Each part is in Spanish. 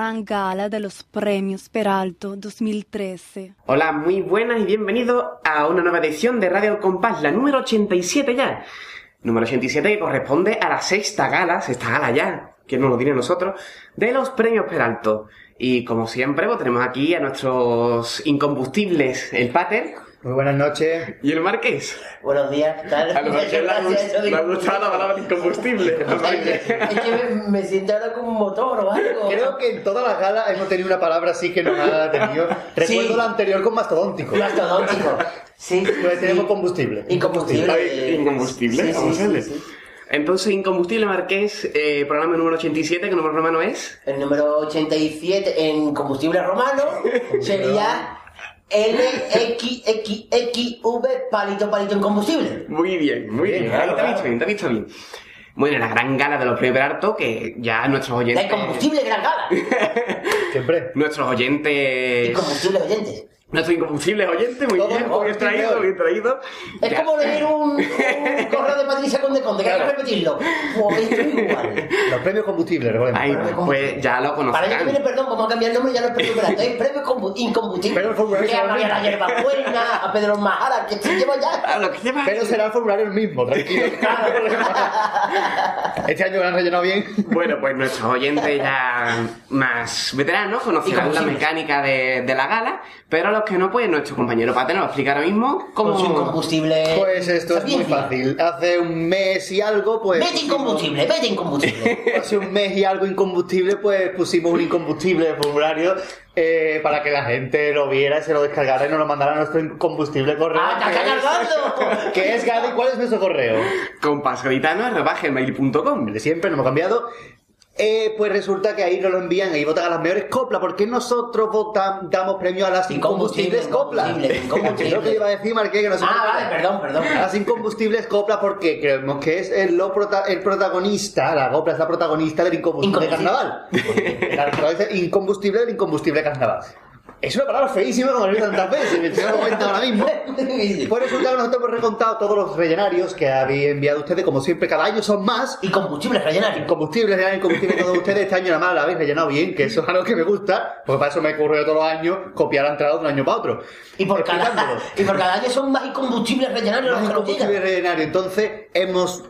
gran gala de los premios Peralto 2013. Hola, muy buenas y bienvenidos a una nueva edición de Radio Compás, la número 87 ya. Número 87 que corresponde a la sexta gala, sexta gala ya, que no lo diré nosotros, de los premios Peralto. Y como siempre, pues tenemos aquí a nuestros incombustibles, el Pater Muy buenas noches. y el Marqués. Buenos días, ¿qué tal? A los Marqués le ha gustado la palabra incombustible. Es que me, me siento ahora como un motor o algo. Creo que en todas las galas hemos tenido una palabra así que nos ha tenido. Recuerdo Sí. la anterior con mastodóntico. Mastodóntico. Sí. Pues sí. tenemos combustible. Incombustible. Incombustible, Sí, sí, vamos a sí, verle. sí. Entonces, Incombustible Marqués, eh, programa número 87, que número romano es. El número 87 en combustible romano sería LXXXV palito palito en combustible. Muy bien, muy bien. Bien, Ahí claro, te has claro. visto bien, te has visto bien. Bueno, la gran gala de los premios Peralto, que ya nuestros oyentes. De combustible gran gala. Siempre. Nuestros oyentes. combustible oyentes. Nuestros incombustibles oyentes, muy Todo bien, muy bien traído, bien traído. Es Ya. como leer un, un correo de Patricia Conde Conde, que hay que repetirlo. Pues. Los premios combustibles, recordemos. Premio pues combustible. ya lo Para ello que viene, perdón, vamos a cambiar el nombre, ya no es premio es premio combu- incombustible. Pero el formulario Que a será el María la mismo. Hierba Buena, a Pedro Majara, que se lleva ya. Ah, lo que lleva. Pero será el formulario el mismo, tranquilo. este año lo han rellenado bien. Bueno, pues nuestros oyentes ya más veteranos conocerán la mecánica de, de la gala, pero los que no, pues nuestro compañero Pate nos va a explicar ahora mismo cómo. Con su incombustible. Pues esto es muy fácil. Hace un mes y algo, pues. Vete incombustible, vete incombustible. Hace un mes y algo incombustible, pues pusimos un incombustible de formulario eh, para que la gente lo viera, se lo descargara y nos lo mandara a nuestro incombustible correo. ¡Ah, está es- cargando! Que es Gadi, ¿cuál es nuestro correo? compasgaditano.com. El de siempre, no hemos cambiado. Eh, pues resulta que ahí nos lo envían, ahí votan a las mejores coplas, porque nosotros votan, damos premio a las incombustibles coplas. Incombustible, incombustible. Es lo que iba a decir, Marqués, que no se Ah, vale, perdón, perdón. A Las incombustibles coplas porque creemos que es el, lo prota- el protagonista, la copla es la protagonista del incombustible Incombustible. carnaval. Claro, pero dice incombustible del incombustible carnaval. Es una palabra feísima como lo he visto tantas veces, me estoy dando cuenta ahora mismo. Pues resulta que nosotros hemos recontado todos los rellenarios que habéis enviado ustedes, como siempre, cada año son más. Y combustible rellenario. Incombustibles, rellenar incombustible todos ustedes. Este año nada más lo habéis rellenado bien, que eso es algo que me gusta, porque para eso me ocurre todos los años copiar la entrada de un año para otro. Y por, cada, y por cada año son más incombustibles rellenarios los Más que nos incombustible llegan. rellenario. Entonces, hemos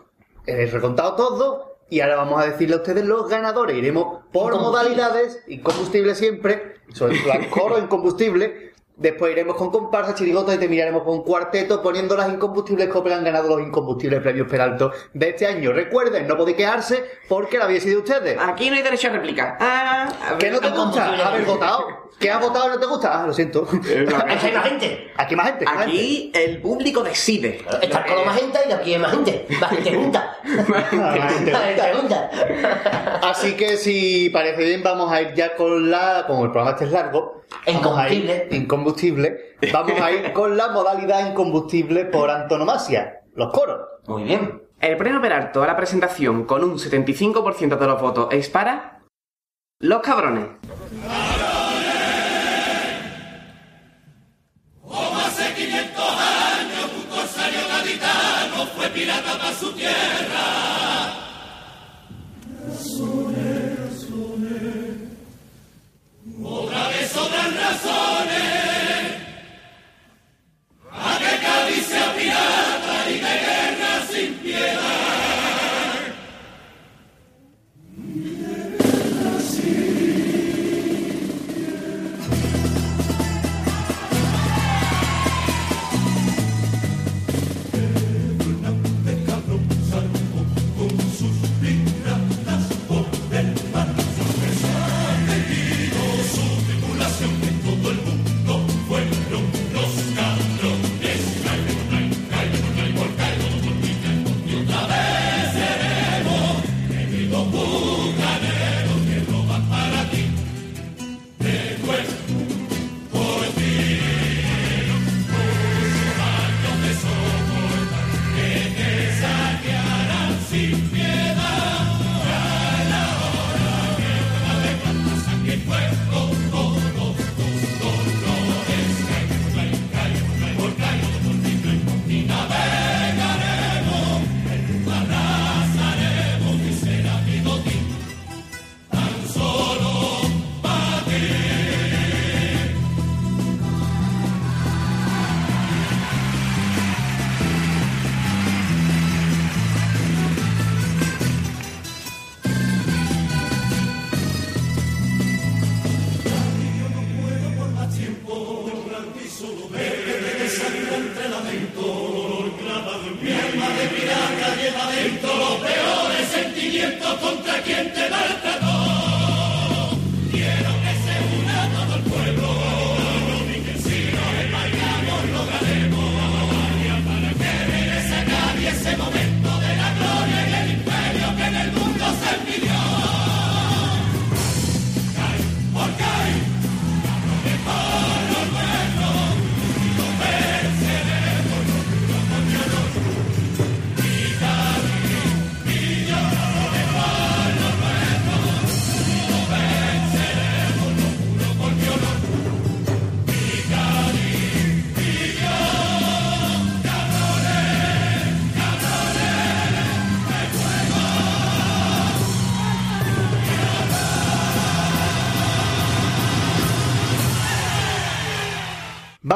eh, recontado todo y ahora vamos a decirle a ustedes los ganadores. Iremos por modalidades, incombustible siempre, sobre plan coro incombustible. Después iremos con comparsa, chirigotas y terminaremos con cuarteto poniendo las incombustibles que han ganado los incombustibles premios Peralto de este año. Recuerden, no podéis quejarse porque la habéis sido ustedes. Aquí no hay derecho a réplica. Ah, a ver. ¿Qué no te gusta? incombustible. Haber votado. ¿Qué has votado y no te gusta? Ah, lo siento. Aquí hay más gente. Aquí más gente. más gente. Aquí el público decide. Estar con más gente y aquí hay más gente. Más gente junta. Más gente. Junta. Así que si parece bien, vamos a ir ya con la. Como el programa este es largo. A ir- combustible, vamos a ir con la modalidad incombustible por antonomasia, los coros. Muy bien. El premio Peralto a la presentación con un 75% de los votos es para... Los cabrones. pirata para su tierra. Razones, razones, otra vez sobran razones la vicia pirata y de guerra sin piedad.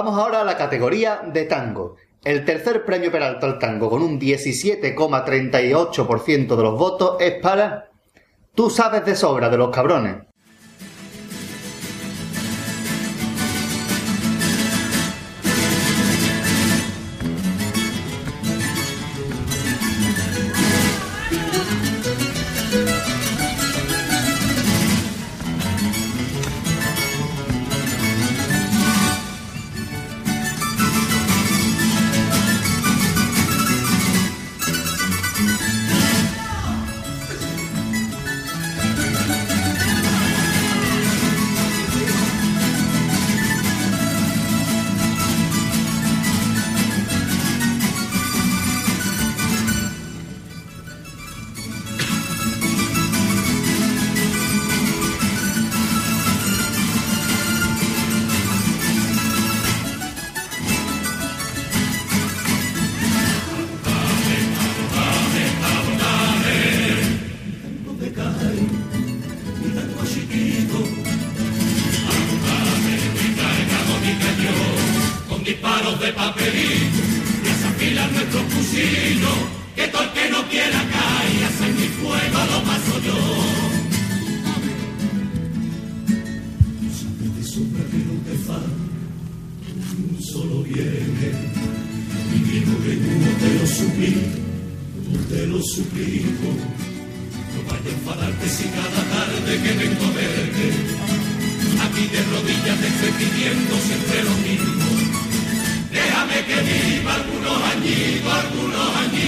Vamos ahora a la categoría de tango. El tercer premio Peralta al tango, con un 17,38% de los votos, es para Tú sabes de sobra de los cabrones.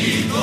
Y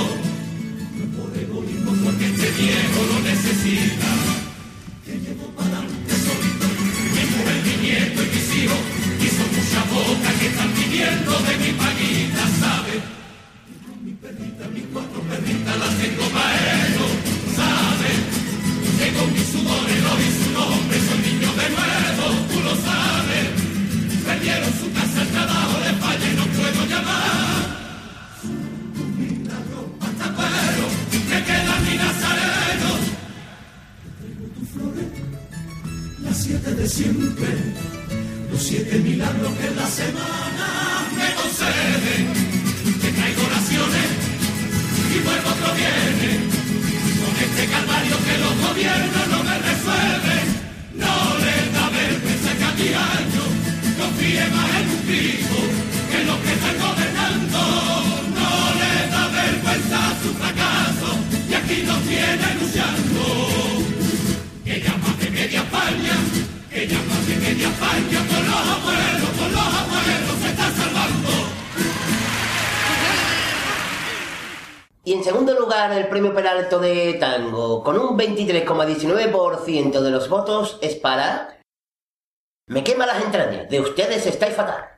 Peralto de Tango, con un 23,19% de los votos, es para... Me quema las entrañas, de ustedes estáis fatal.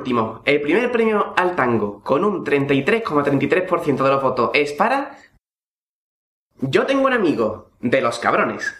Último, el primer premio al tango, con un 33,33% de los votos, es para... Yo tengo un amigo, de los cabrones.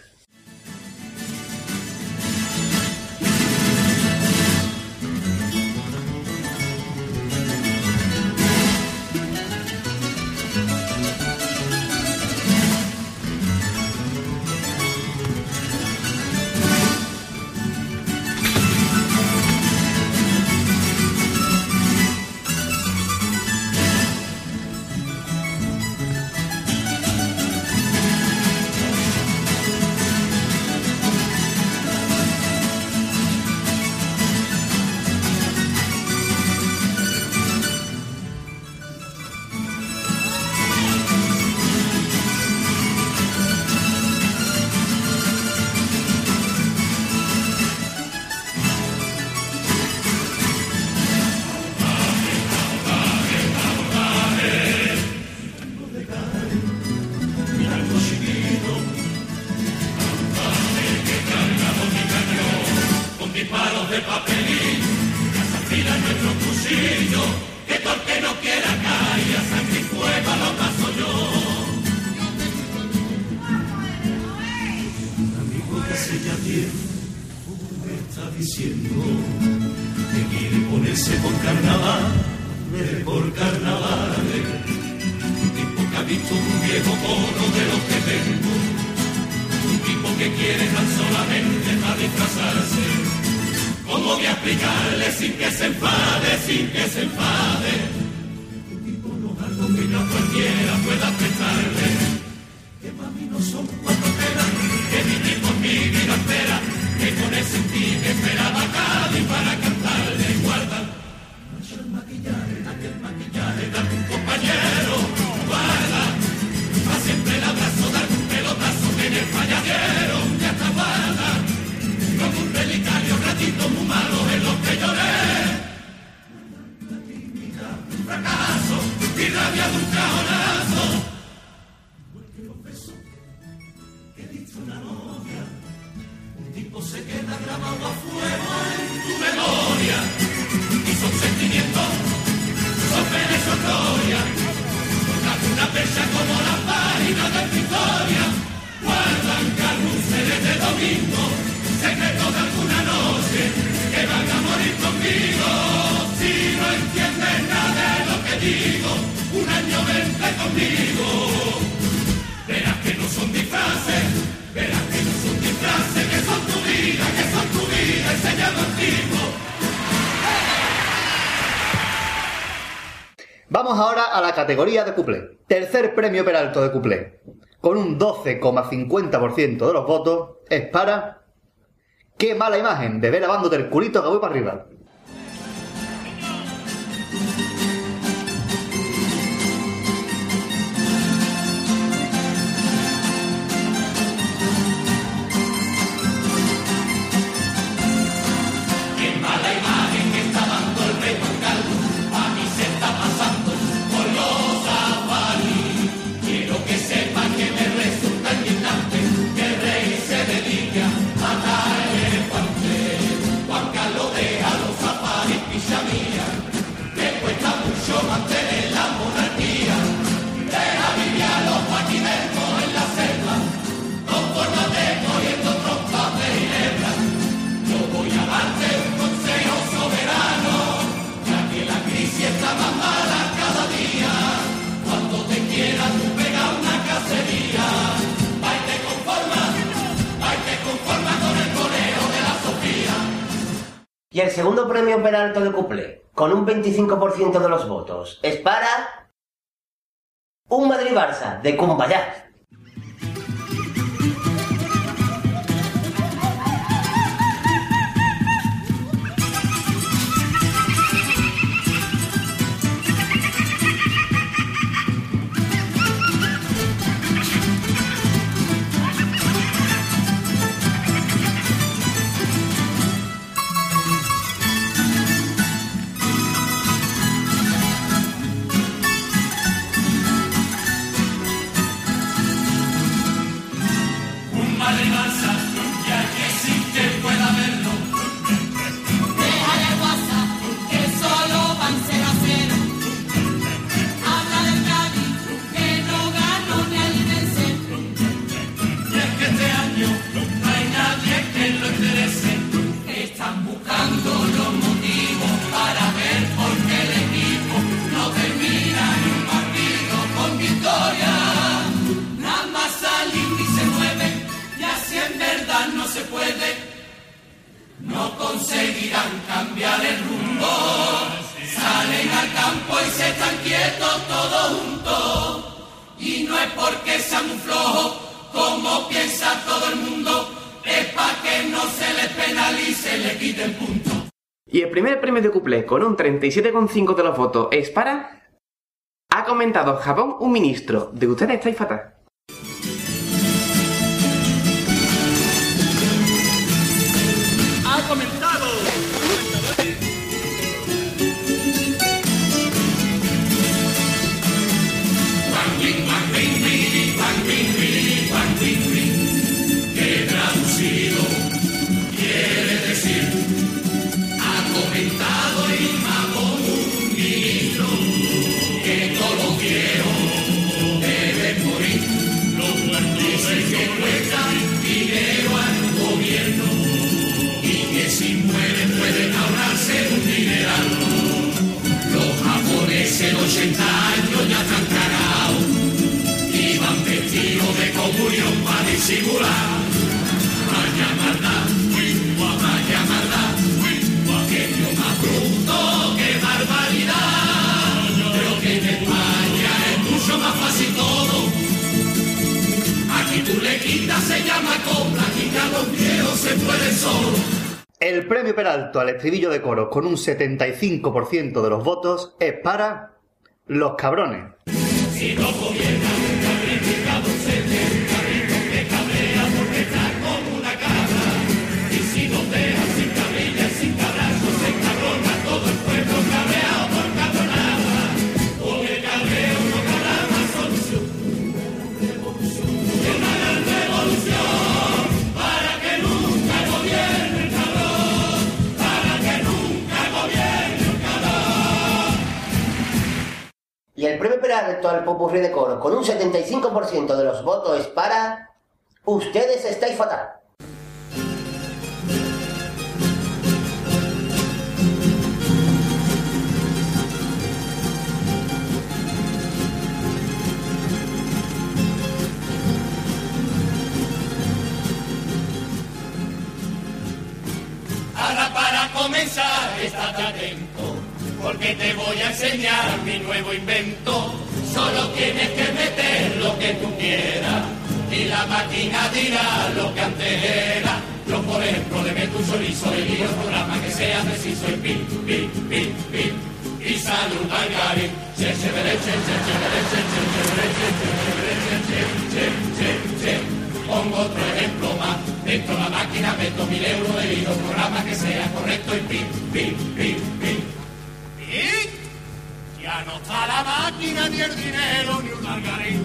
Categoría de cuplé. Tercer premio Peralto de cuplé. Con un 12,50% de los votos es para... ¡Qué mala imagen! Ver lavándote el culito que voy para arriba. Premio Peralto de Cuplé, con un 25% de los votos, es para... Un Madrid-Barça de Cumbayá. 77,5 de los votos es para... Ha comentado Japón un ministro. ¿De ustedes estáis fatal? Con un 75% de los votos es para Los Cabrones. Peralto al Popurrí de Coro, con un 75% de los votos, para... Ustedes estáis fatal. Ahora para comenzar, estate atento, porque te voy a enseñar mi nuevo invento. Solo tienes que meter lo que tú quieras y la máquina dirá lo que antes era. Yo, por ejemplo, le meto un chorizo y guío el programa que sea preciso y pim, pim, pim, pim. Y sale un margarín. Che, che, che, che, che, che, che, che, che, che, che, che, che, che, che, che. Pongo otro ejemplo más. Dentro de la máquina meto mil euros de hilo, programa que sea correcto y pim, pim, pim, pim. Y ya no está la máquina, ni el dinero, ni un margarín.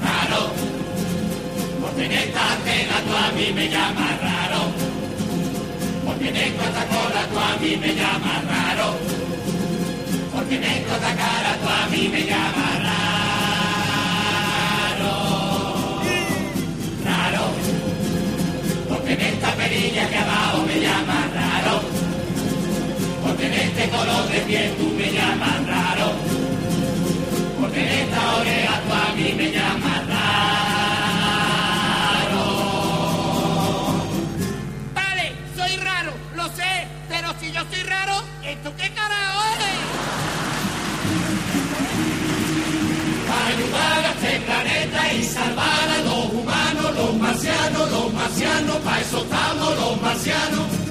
Raro, porque en esta antena tú a mí me llamas raro. Porque en esta cola tú a mí me llamas raro. Porque en esta cara tú a mí me llamas raro. Raro. Porque en esta perilla que abajo me llamas este color de piel tú me llamas raro, porque en esta oreja tú a mí me llamas raro. Vale, soy raro, lo sé, pero si yo soy raro, ¿esto qué carajo es? Para ayudar a este planeta y salvar a los humanos, los marcianos, los marcianos, para eso estamos los marcianos.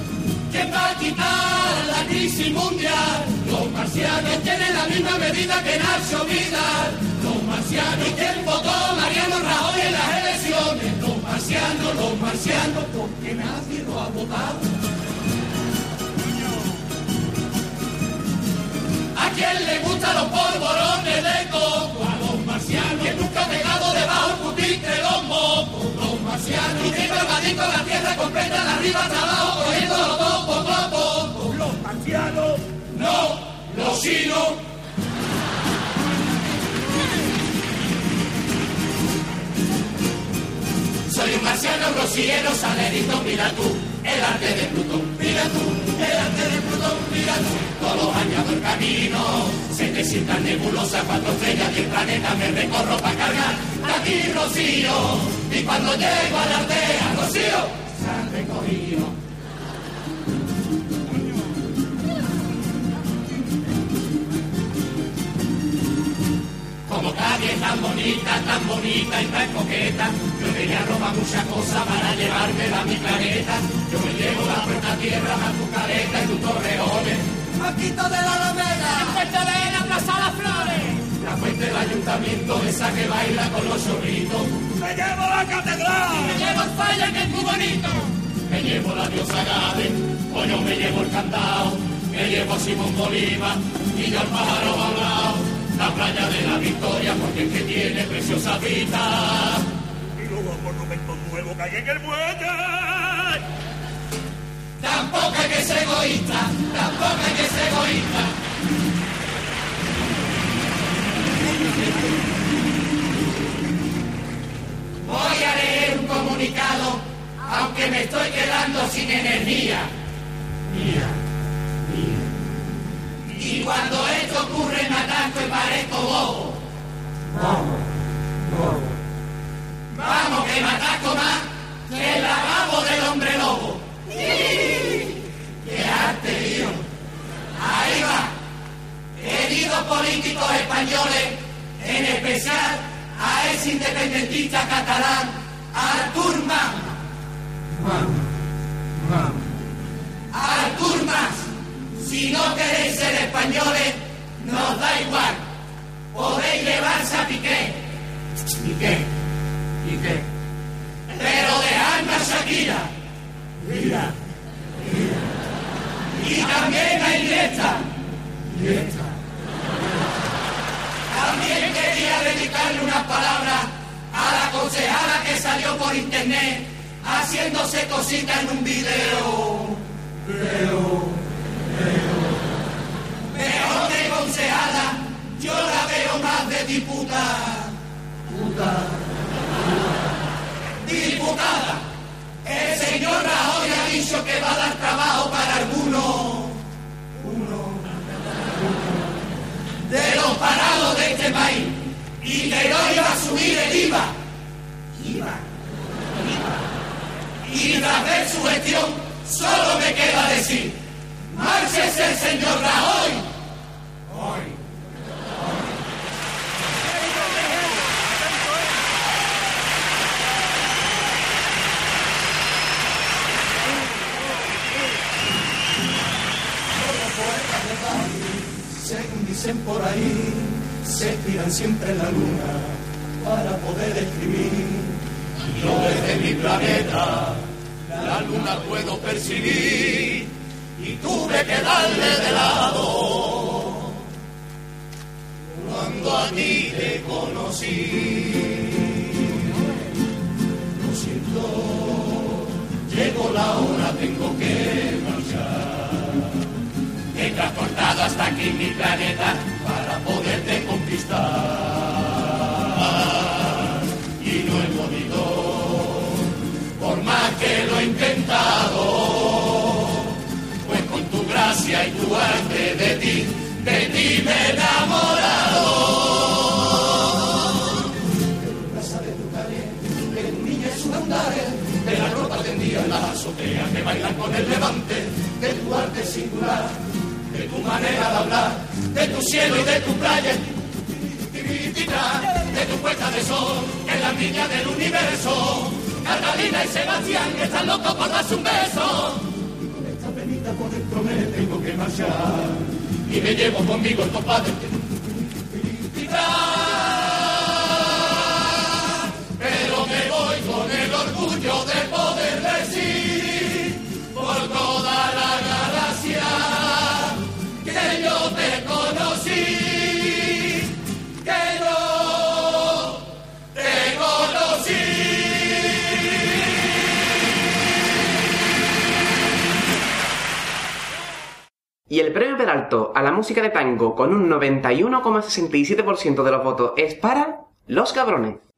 ¿Quién va a quitar la crisis mundial? Los marcianos tienen la misma medida que Nacho Vidal. Los marcianos, ¿y quién votó Mariano Rajoy en las elecciones? Los marcianos, los marcianos, porque nadie lo ha votado. ¿A quién le gustan los polvorones de coco? A los marcianos. Que nunca ha pegado debajo pupitre los mocos. Que drogadicto la tierra completa de arriba hasta abajo, cogiéndolo todo poco a poco. Los marcianos. No, los chinos. Soy un marciano rociero, salerito, mira tú, el arte de Plutón, mira tú, el arte de Plutón, mira tú, todos añado el camino, 700 nebulosas, cuatro estrellas, diez planetas, me recorro para cargar, aquí Rocío, y cuando llego a la aldea, Rocío, se han recogido. Como Cádiz es tan bonita, tan bonita y tan coqueta, yo venía a robar muchas cosas para llevármela a mi planeta. Yo me llevo la puerta tierra, a tu careta y tus torreones. Maquito de la Alameda, el puente de la Plaza Las Flores. La fuente del ayuntamiento, esa que baila con los chorritos. Me llevo la catedral. Me llevo el falla que es muy bonito. Me llevo la diosa Gade, coño me llevo el candado. Me llevo a Simón Bolívar y yo al pájaro hablado. La playa de la Victoria porque es que tiene preciosa vista. Y luego el monumento nuevo que hay en el muelle. Tampoco hay que ser egoísta, tampoco hay que ser egoísta. Voy a leer un comunicado, aunque me estoy quedando sin energía. Mía. Y cuando esto ocurre me ataco y parezco bobo. Vamos, que me ataco más que el lavabo del hombre lobo. ¡Qué arte, tío! Ahí va. Queridos políticos españoles, en especial a ese independentista catalán, Artur Mas. Artur si no queréis ser españoles, nos da igual. Podéis llevarse a Piqué. ¿Piqué? ¿Piqué? Pero dejadme a Shakira. Mira, mira. Y también a Iniesta. Iniesta. También quería dedicarle unas palabras a la concejala que salió por internet haciéndose cositas en un video. Video. Mejor de concejala, yo la veo más de diputada. Puta. Diputada. El señor Rajoy ha dicho que va a dar trabajo para algunos. Uno. De los parados de este país. Y que no iba a subir el IVA. IVA. IVA. Y tras ver su gestión, solo me queda decir: ¡Márchese el señor Rajoy! Hoy. Según dicen por ahí, se tiran siempre en la luna para poder escribir. Yo desde mi planeta la luna puedo percibir y tuve que darle de lado cuando a ti te conocí. Lo siento, llegó la hora, tengo que marchar. He transportado hasta aquí mi planeta para poderte conquistar. de ti me he enamorado. De tu casa, de tu calle, de tu niña es un andare, de la ropa tendida en las azoteas que bailan con el levante, de tu arte singular, de tu manera de hablar, de tu cielo y de tu playa, de tu puesta de sol, que la niña del universo. Catalina y Sebastián que están locos por darse un beso. y con Esta penita por dentro me tengo que marchar y me llevo conmigo el compadre. Pero me voy con el orgullo de Y el premio Peralto a la música de tango con un 91,67% de los votos es para Los Cabrones.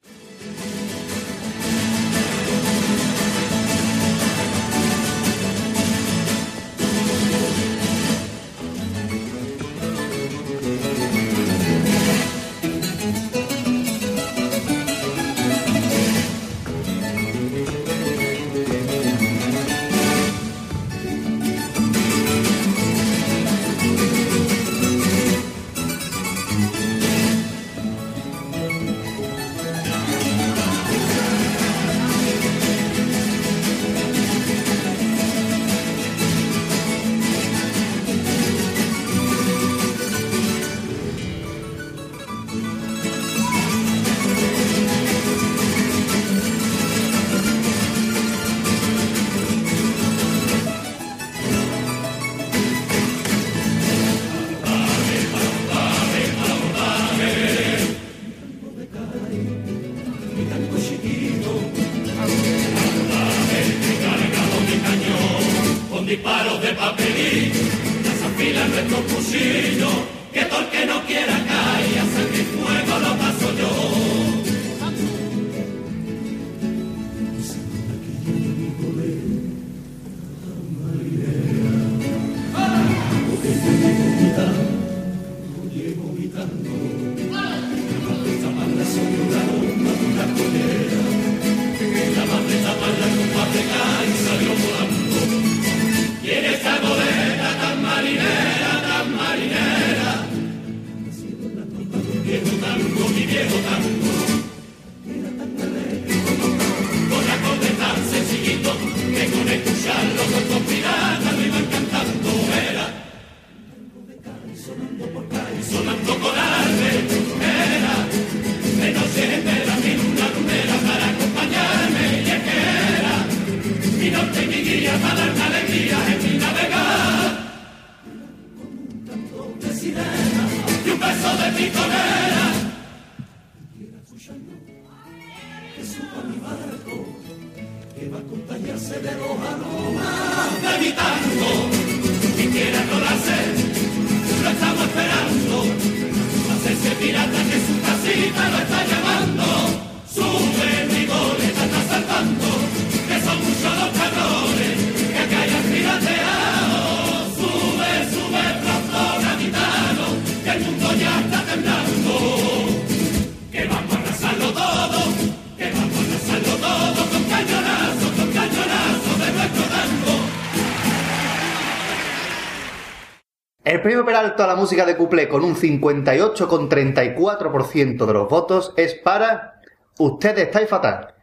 Premio Peralta a la música de Cuplé con un 58,34% de los votos es para Ustedes estáis fatal.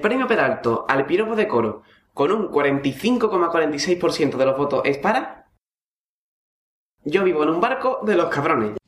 el premio Peralto al piropo de coro con un 45,46% de los votos es para... Yo vivo en un barco de los cabrones.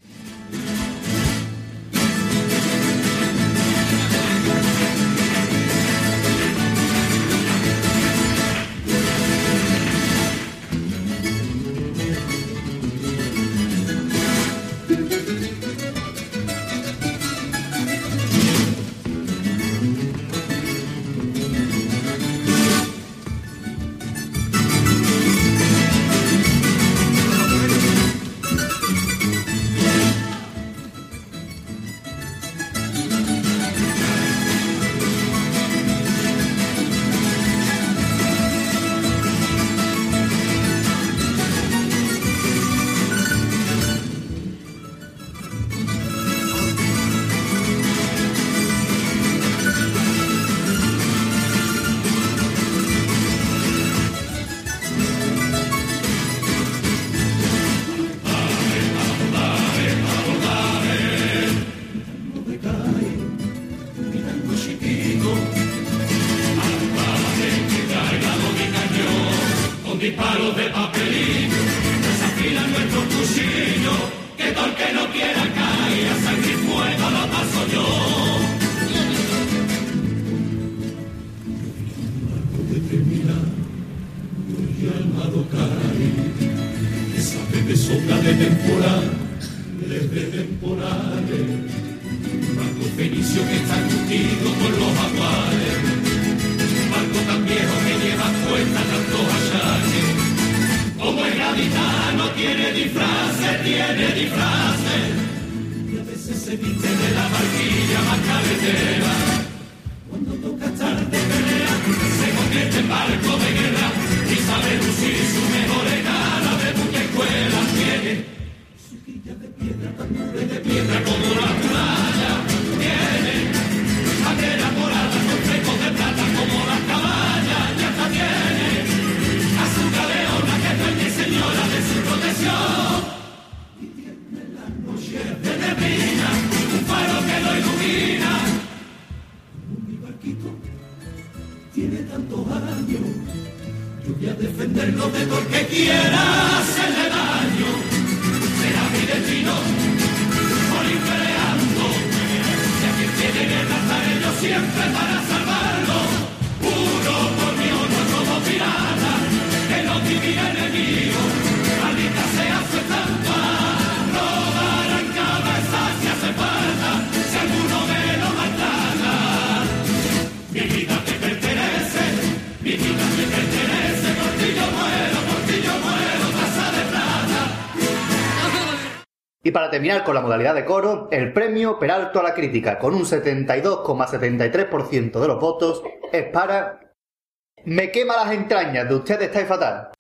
Y para terminar con la modalidad de coro, el premio Peralto a la crítica, con un 72,73% de los votos, es para... Me quema las entrañas, de usted está fatal.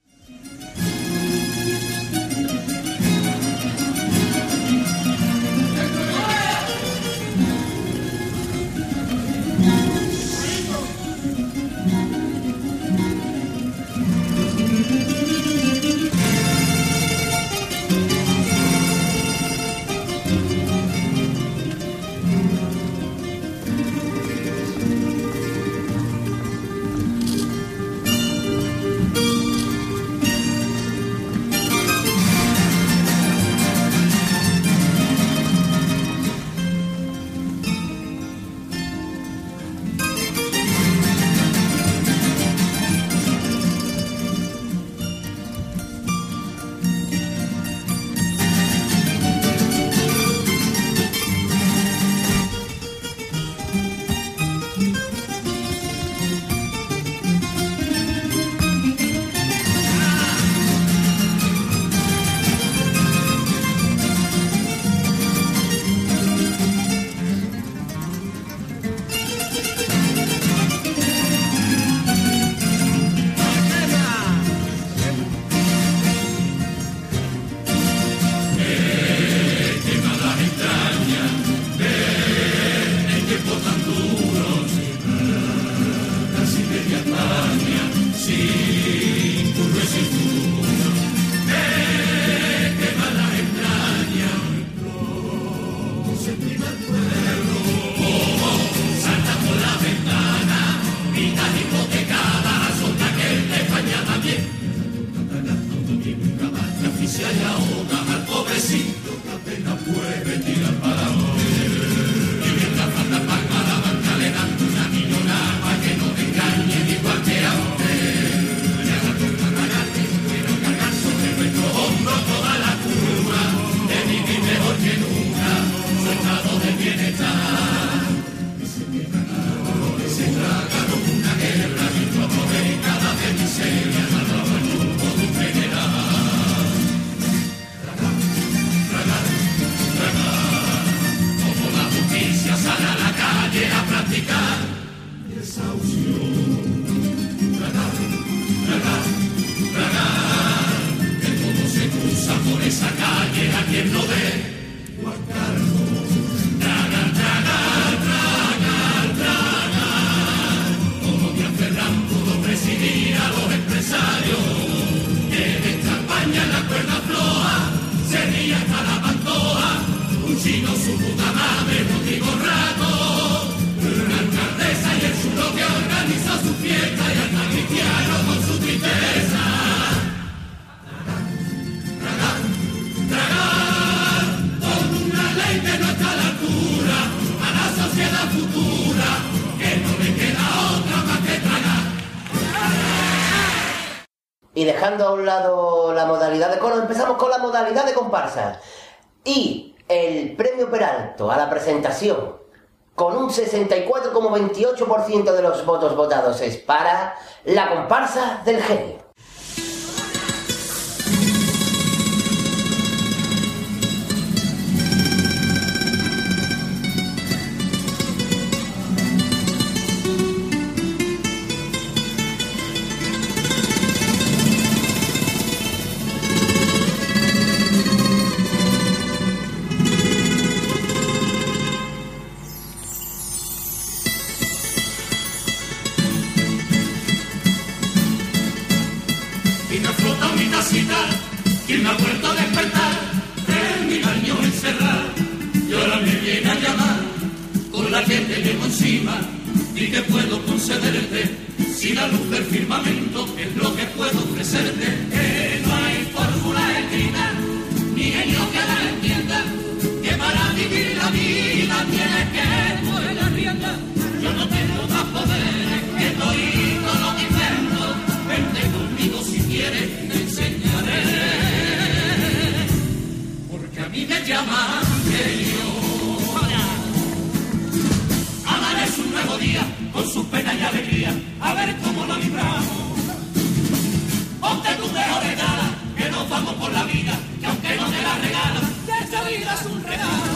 Dejando a un lado la modalidad de coro, empezamos con la modalidad de comparsa. Y el premio Peralto a la presentación, con un 64,28% de los votos votados, es para la comparsa del genio. Que te llevo encima y que puedo concederte si la luz del firmamento es lo que puedo ofrecerte. Que no hay fórmula escrita ni genio que la entienda que para vivir la vida tienes que coger la rienda. Yo no tengo más poderes que todito lo que invento. Vente conmigo si quieres, te enseñaré. Porque a mí me llaman con sus penas y alegría. A ver cómo lo libramos. Ponte tu mejor regala, que nos vamos por la vida, que aunque no te la regalan, esta vida es un regalo.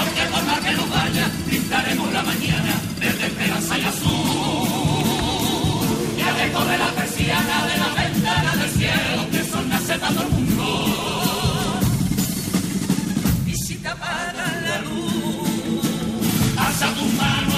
Aunque por más que nos vaya, pintaremos la mañana, desde esperanza y azul. Y alejo de la persiana de la ventana del cielo, que son nace todo el mundo. Alza tu mano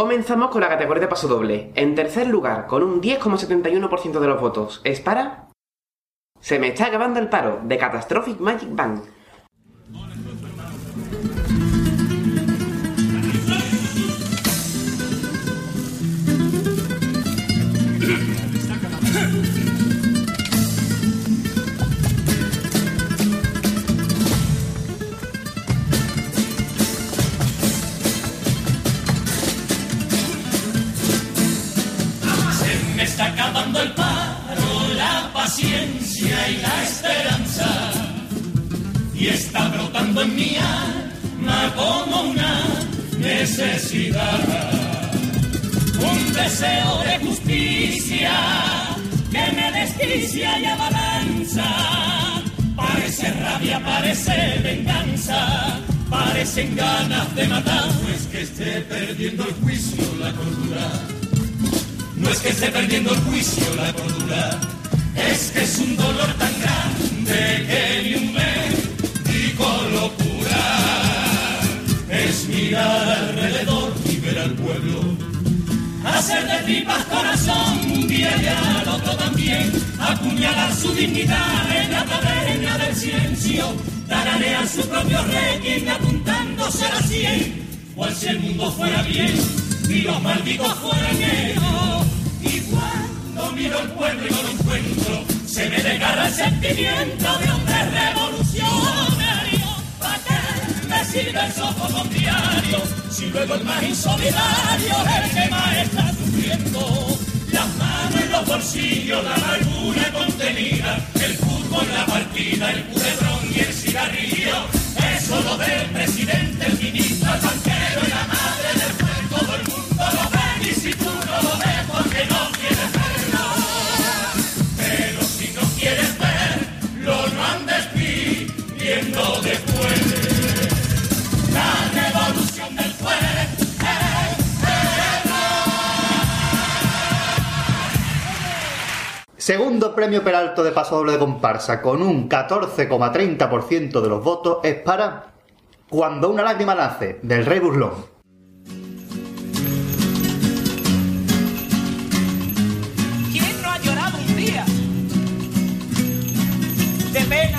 Comenzamos con la categoría de paso doble. En tercer lugar, con un 10,71% de los votos, es para... Se me está acabando el paro, de Catastrophic Magic Band. Paciencia y la esperanza. Y está brotando en mi alma como una necesidad. Un deseo de justicia justicia y balanza. Parece rabia, parece venganza, parecen ganas de matar. No es que esté perdiendo el juicio, la cordura. No es que esté perdiendo el juicio, la cordura. Es que es un dolor tan grande que ni un médico lo cura. Es mirar alrededor y ver al pueblo hacer de tripas corazón un día y al otro también, apuñalar su dignidad en la taberna del silencio, tararear su propio requiem apuntándose a la cien, cual si el mundo fuera bien y los malditos fueran ellos. El pueblo y no lo encuentro, se me desgarra el sentimiento de hombre revolucionario. ¿Para qué me sirve el sofoco diario? Si luego el más insolidario es el que más está sufriendo. Las manos en los bolsillos, la amargura contenida, el fútbol, la partida, el culebrón y el cigarrillo. Eso lo del presidente, el ministro, el banquero Segundo premio Peralto de paso doble de comparsa con un 14,30% de los votos es para Cuando una lágrima nace, del Rey Burlón. ¿Quién no ha llorado un día? De pena,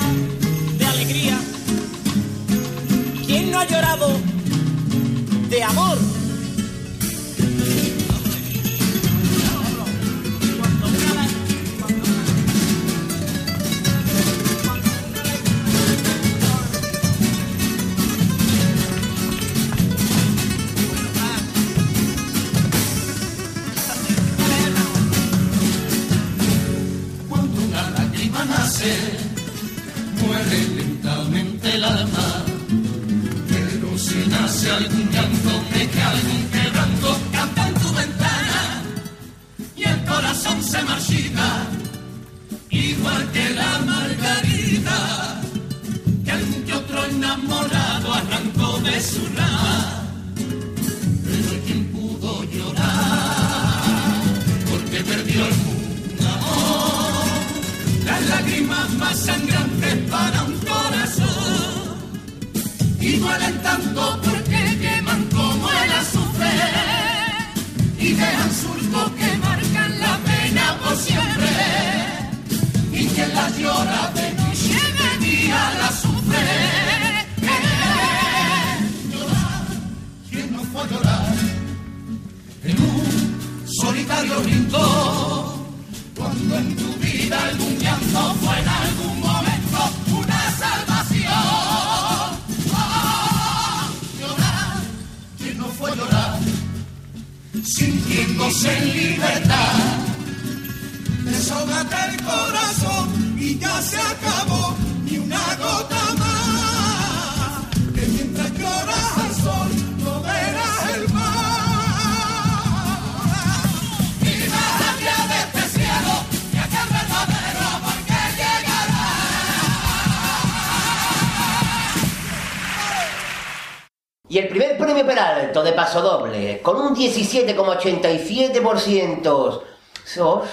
con un 17,87%, sos,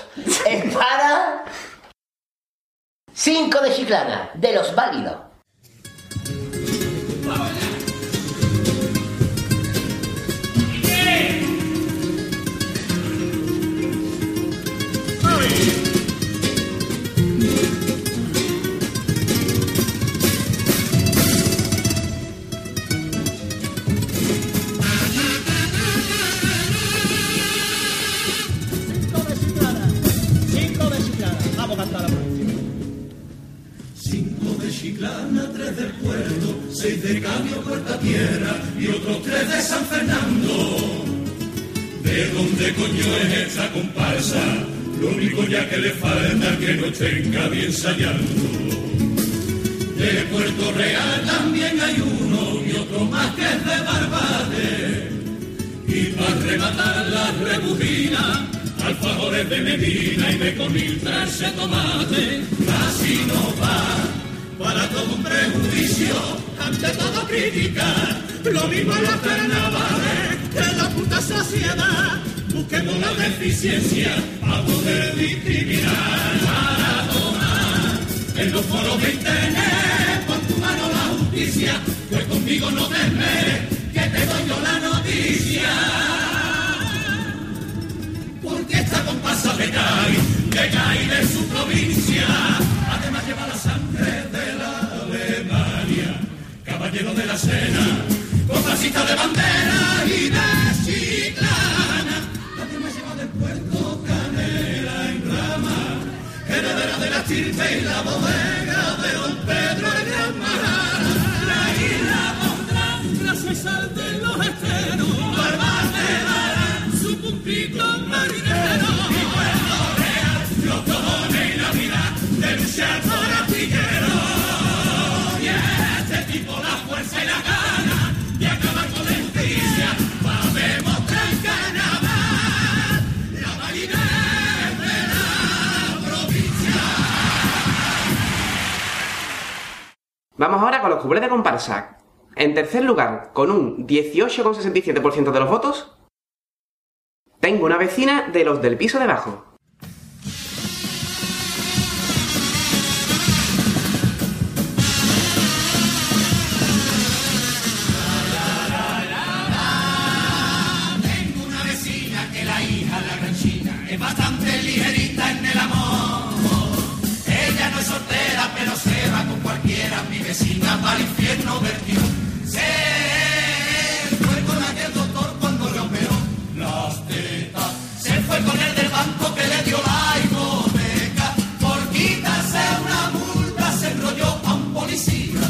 es para 5 de Chiclana, de los válidos. De Puerto Real también hay uno y otro más que es de Barbate. Y para rematar la rebujina alfajores de Medina y de conil traerse tomate, casi no va para todo un prejuicio, ante todo criticar, lo mismo en los carnavales, en la puta sociedad, busquemos la deficiencia para poder Maradona, en los foros de internet, pon tu mano la justicia, pues conmigo no te esmeres, que te doy yo la noticia porque esta comparsa de Cali, de su provincia, además lleva la sangre de la Alemania, caballero de la cena, con de bandera y de heredera de la y bodega de don Pedro el Gran Marana, la isla pondrá la sal de los esteros, barbas de darán su puntito marinero, y puerto real, los cojones y la vida de luchar por Vamos ahora con los cuplés de comparsa. En tercer lugar, con un 18,67% de los votos, tengo una vecina de los del piso de abajo. Cualquiera. Mi vecina para el infierno vertió. Se fue con aquel doctor cuando le operó las tetas. Se fue con el del banco que le dio la hipoteca. Por quitarse una multa se enrolló a un policía.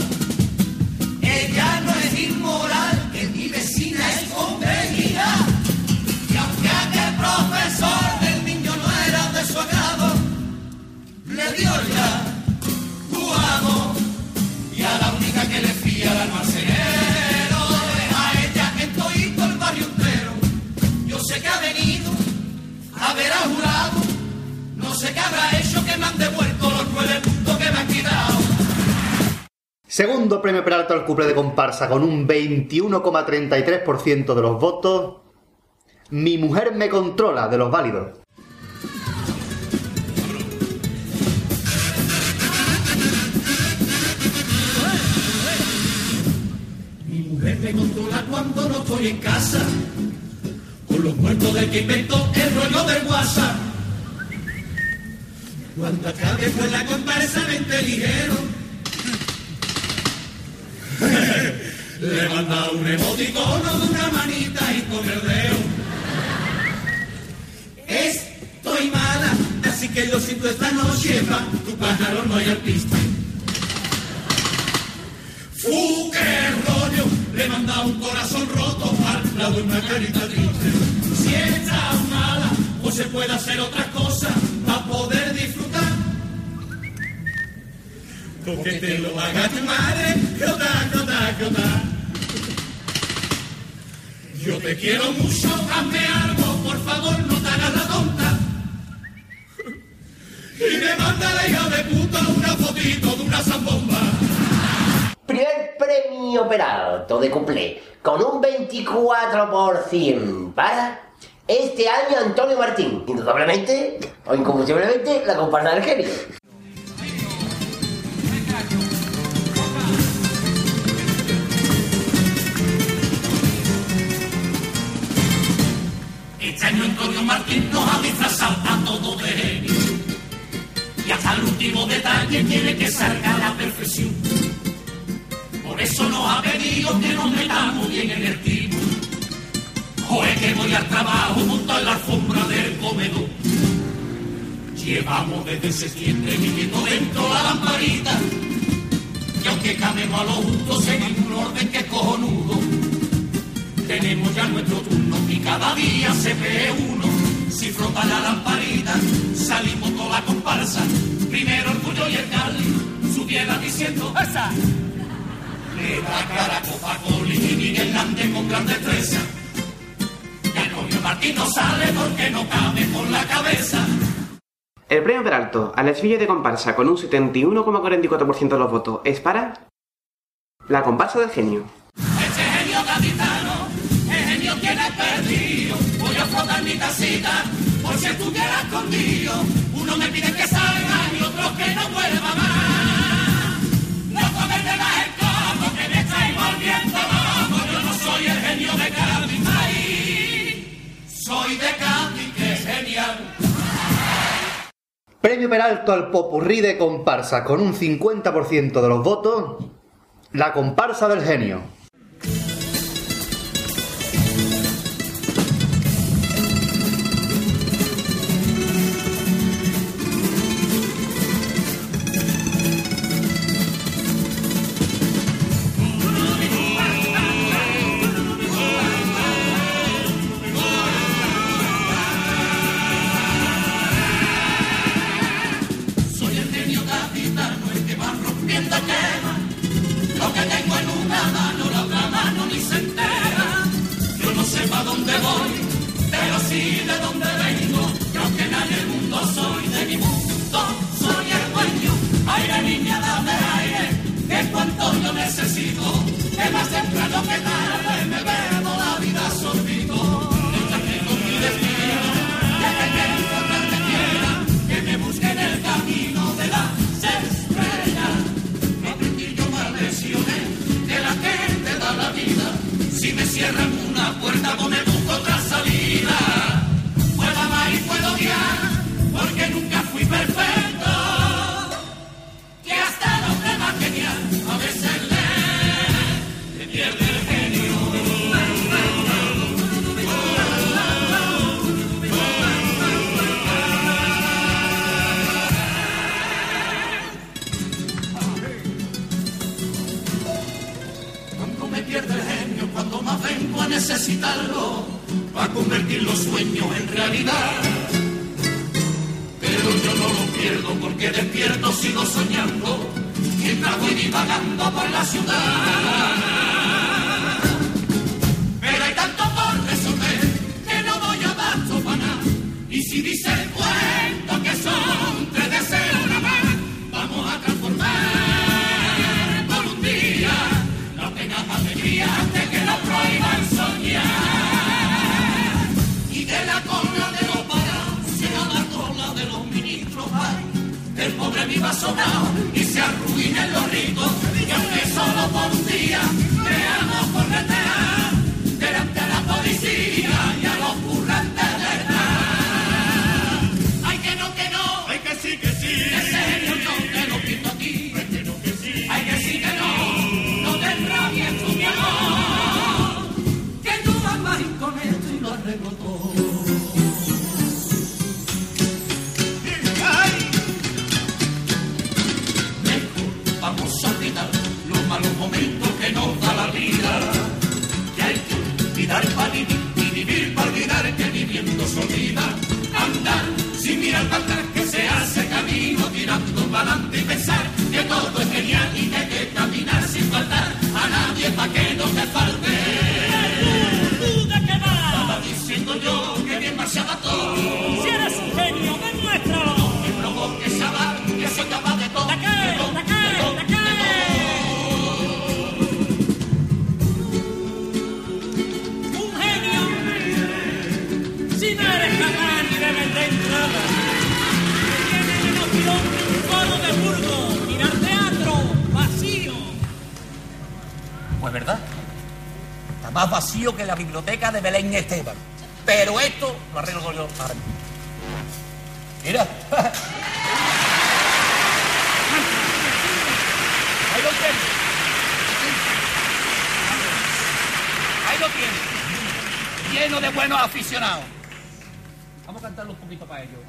Ella no es inmoral, que mi vecina es convenida. Y aunque aquel profesor del niño no era de su agrado, le dio ya que le fía al almacenero, a ella en todito el barrio entero. Yo sé que ha venido al jurado, no sé qué habrá hecho que me han devuelto los nueve puntos que me han quitado. Segundo premio Peralta al cuplé de comparsa con un 21,33% de los votos. Mi mujer me controla de los válidos. Me controla cuando no estoy en casa. Con los muertos del que inventó el rollo del WhatsApp. Cuando acabe fue la comparsa mente ligero. Le manda un emoticono de una manita y con el dedo. Estoy mala, así que lo siento esta noche, pa' tu pájaro no hay artista. ¡Fu, qué rollo! Le manda un corazón roto al lado de una carita triste. Si está mala, o se puede hacer otra cosa para poder disfrutar. Con que te lo haga tu madre, jota, jota, jota. Yo te quiero mucho, hazme algo, por favor, no te hagas la tonta. Y me manda la hija de puta una fotito de una zambomba. Primer premio Peralto de cuplé con un 24% para este año Antonio Martín. Indudablemente o inconfusiblemente la comparsa del genio. Este año Antonio Martín nos ha disfrazado a todo de genio. Y hasta el último detalle quiere que salga a la perfección. Eso nos ha pedido que nos metamos bien en el timo. Hoy que voy al trabajo junto la alfombra del comedor. Llevamos desde septiembre viviendo dentro la lamparita. Y aunque camemos a lo justo, seguimos un orden que cojonudo. Tenemos ya nuestro turno y cada día se ve uno. Si frota la lamparita, salimos toda la comparsa. Primero el Puyo y el Cali, subiera diciendo ¡Esa! Y Miguel con gran destreza. Martín no sale porque no cabe por la cabeza. El premio Peralto al desfile de comparsa con un 71,44% de los votos es para la comparsa del genio. Este genio gaditano, el genio tiene perdido. Voy a frotar mi tacita por si estuviera escondido. Uno me pide que salga y otro que no vuelva más. No comer de la yo no soy el genio de Cádiz, soy de Cádiz, que es genial. Premio Peralto al popurrí de comparsa con un 50% de los votos, la comparsa del genio. que la biblioteca de Belén Esteban. Pero esto lo arreglo yo para mí. Mira. Ahí lo tiene. Ahí lo tiene. Lleno de buenos aficionados. Vamos a cantar los cubitos para ellos.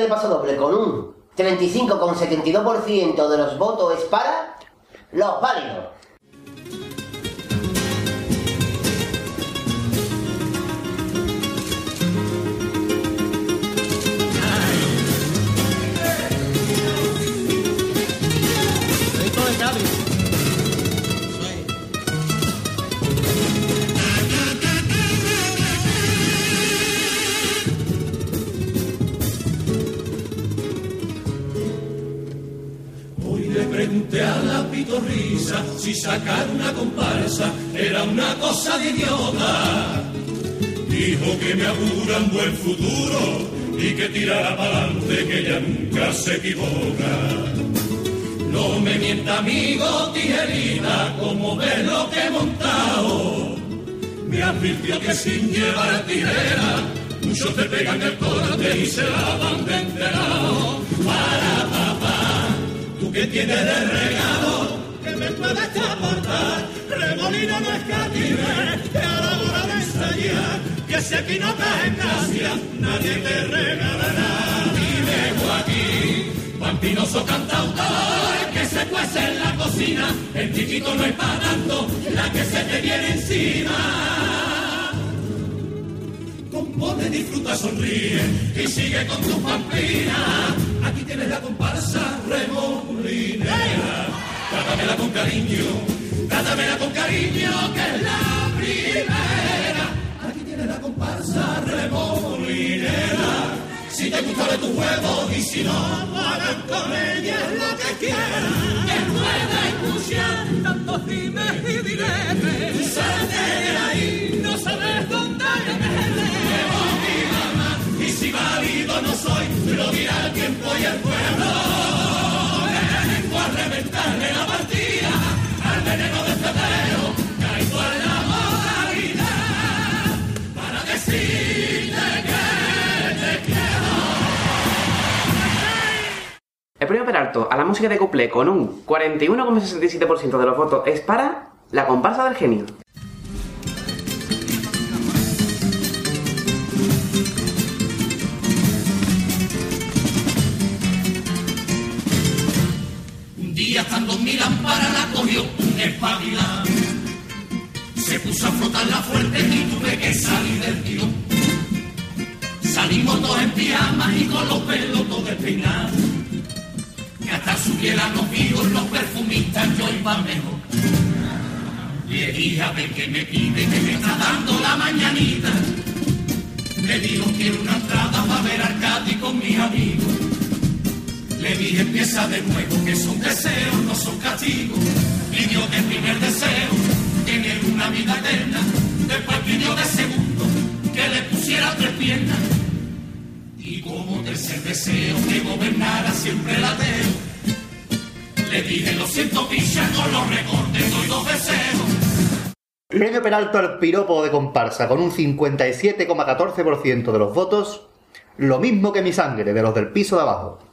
de paso doble con un 35,72% de los votos es para los válidos. a la pitorrisa, si sacar una comparsa era una cosa de idiota. Dijo que me augura un buen futuro y que tirara para adelante, que ella nunca se equivoca. No me mienta, amigo, tijerina, como ves lo que he montado. Me advirtió que sin llevar tijera, muchos te pegan el corte y se lavan de enterado. Para, para tú que tienes de regalo, que me puedes aportar, remolino no escatime, que a la hora de ensayar, que si aquí no caes en gracia, nadie te regalará. Dime, Joaquín, vampinoso cantautor, que se cuece en la cocina, el chiquito no es para tanto, la que se te viene encima compone, disfruta, sonríe y sigue con tus pamplinas. Aquí tienes la comparsa remolinera. Trátamela con cariño, trátamela con cariño, que es la primera. Aquí tienes la comparsa remolinera. Si te gustará tu juego y si no, hagan con ella lo que quieran. Que pueda escuchar tantos dimes y diretes. Sal de ahí, no sabes dónde eres y válido no soy, lo dirá el tiempo y el pueblo. Vengo a reventarle la partida al veneno de febrero, caigo en la modalidad para decirte que te quiero. El premio Peralto a la música de cuplé con un 41,67% de los votos es para la comparsa del genio. Lámpara la cogió un espabilán. Se puso a frotarla fuerte y tuve que salir del tirón. Salimos todos en pijamas y con los pelos todos despeinados. Que hasta subieran los vivos los perfumistas yo iba mejor. Le dije a ver qué me pide, que me está dando la mañanita. Le digo quiero una entrada para ver a Arcadi con mis amigos. Le dije empieza de nuevo que son deseos, no son castigos. Pidió de primer deseo, tener una vida eterna. Después pidió de segundo, que le pusiera tres piernas. Y como tercer deseo, que gobernara siempre el ateo. Le dije lo siento picha, con los recortes doy dos deseos. Premio Peralto al piropo de comparsa con un 57,14% de los votos, lo mismo que mi sangre de los del piso de abajo.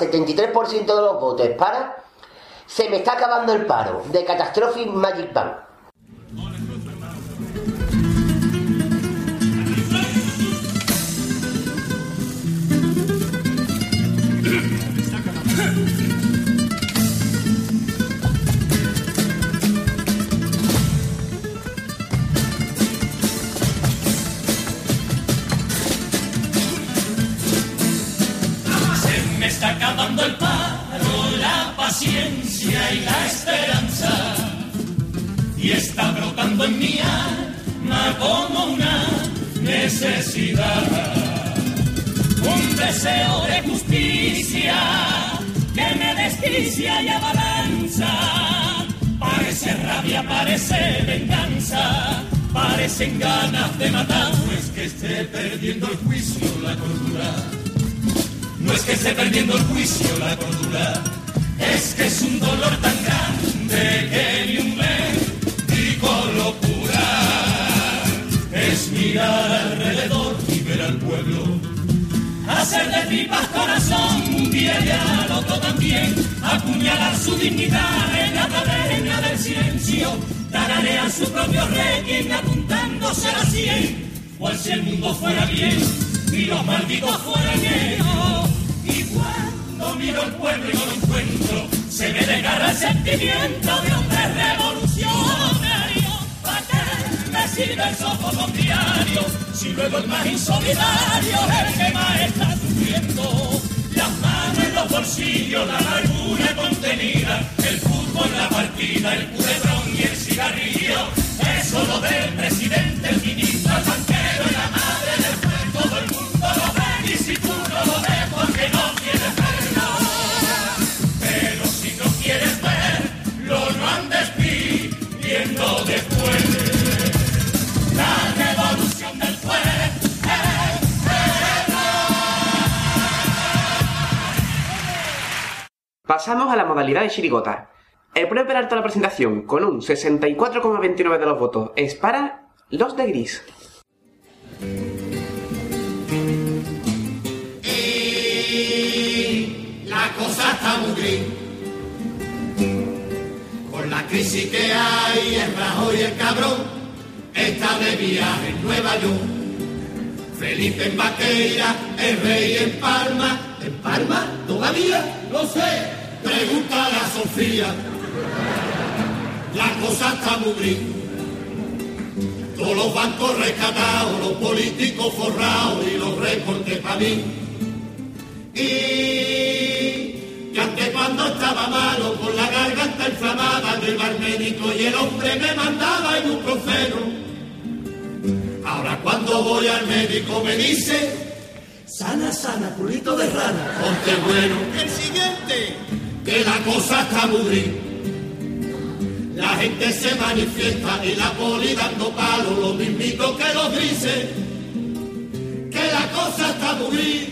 35,73% de los votos para Se me está acabando el paro, de Catastrophic Magic Band. Si luego el más insolidario es el que más está sufriendo. Las manos en los bolsillos, la amargura contenida, el fútbol, la partida, el culebrón y el cigarrillo. Eso lo del presidente, el ministro, el banquero Pasamos a la modalidad de chirigota. El premio Peralta de la presentación, con un 64,29 de los votos, es para los de gris. La cosa está muy gris. Con la crisis que hay, el Rajoy y el cabrón está de viaje en Nueva York. Felipe en Vaqueira, el rey en Palma. ¿En Palma? ¿Todavía? No sé. Pregúntale a Sofía. La cosa está muy gris. Todos los bancos rescatados, los políticos forrados y los recortes para mí. Y que antes cuando estaba malo, con la garganta inflamada, al médico y el hombre me mandaba ibuprofeno. Ahora cuando voy al médico me dice, sana, sana, culito de rana, ponte bueno. El siguiente, que la cosa está gris. La gente se manifiesta y la poli dando palos, lo mismito que los grises. Que la cosa está gris.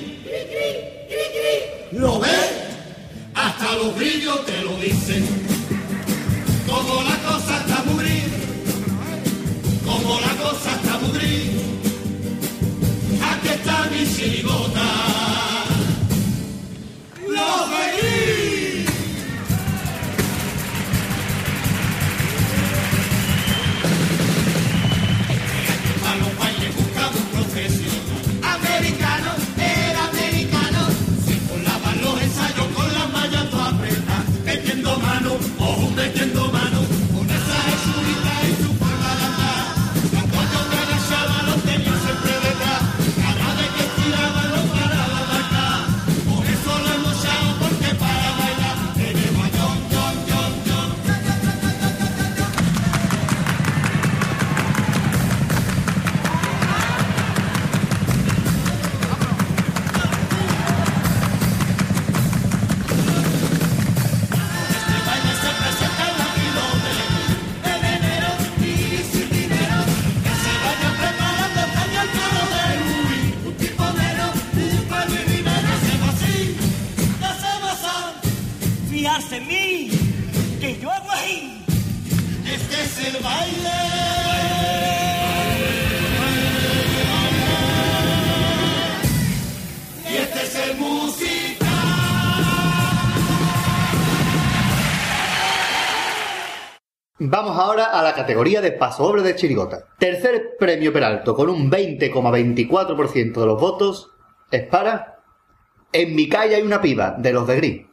¿Lo ves? Hasta los brillos te lo dicen. Como la cosa está. Como la cosa está gris. Aquí está mi chirigota. ¡Los Ahora a la categoría de pasodoble de chirigota. Tercer premio Peralto con un 20,24% de los votos es para En mi calle hay una piba de los de Gris.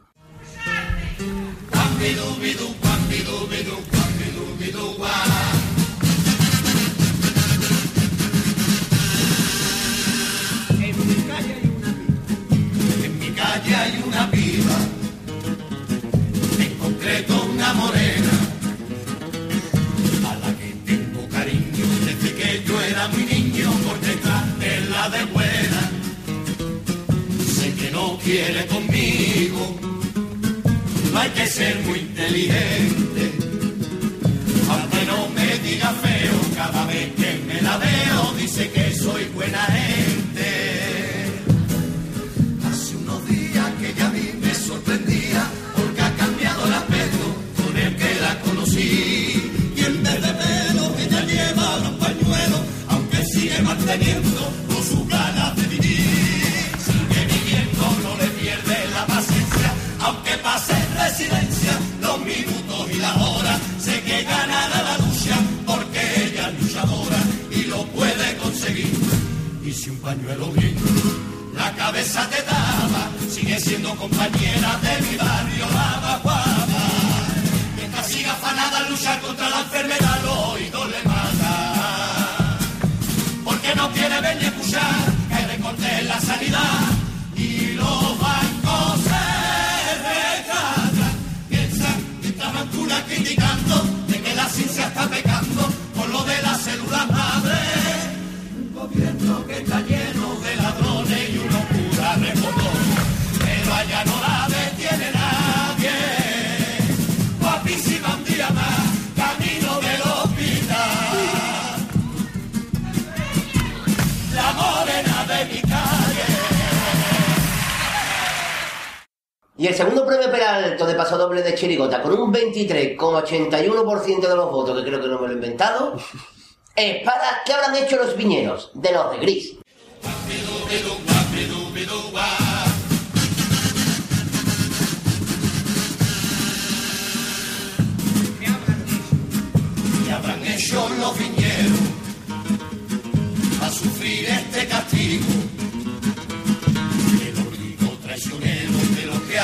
Quiere conmigo. No hay que ser muy inteligente, aunque no me diga feo, cada vez que me la veo dice que soy buena gente. Hace unos días que ya a mí me sorprendía porque ha cambiado el aspecto con el que la conocí. Y en vez de pelo ella lleva los pañuelos, aunque sigue manteniendo la cabeza te daba, sigue siendo compañera de mi barrio, la baguaba. Mientras siga afanada a luchar contra la enfermedad, los oídos le mata. Porque no quiere ver ni escuchar que en la sanidad y los bancos se retratan. Mientras Mancula criticando de que la ciencia está pecando por lo de las células Y el segundo premio Peralto de paso doble de Chirigota con un 23,81% de los votos, que creo que no me lo he inventado, es para ¿qué habrán hecho los viñeros? De los de gris. los viñeros a sufrir este castigo.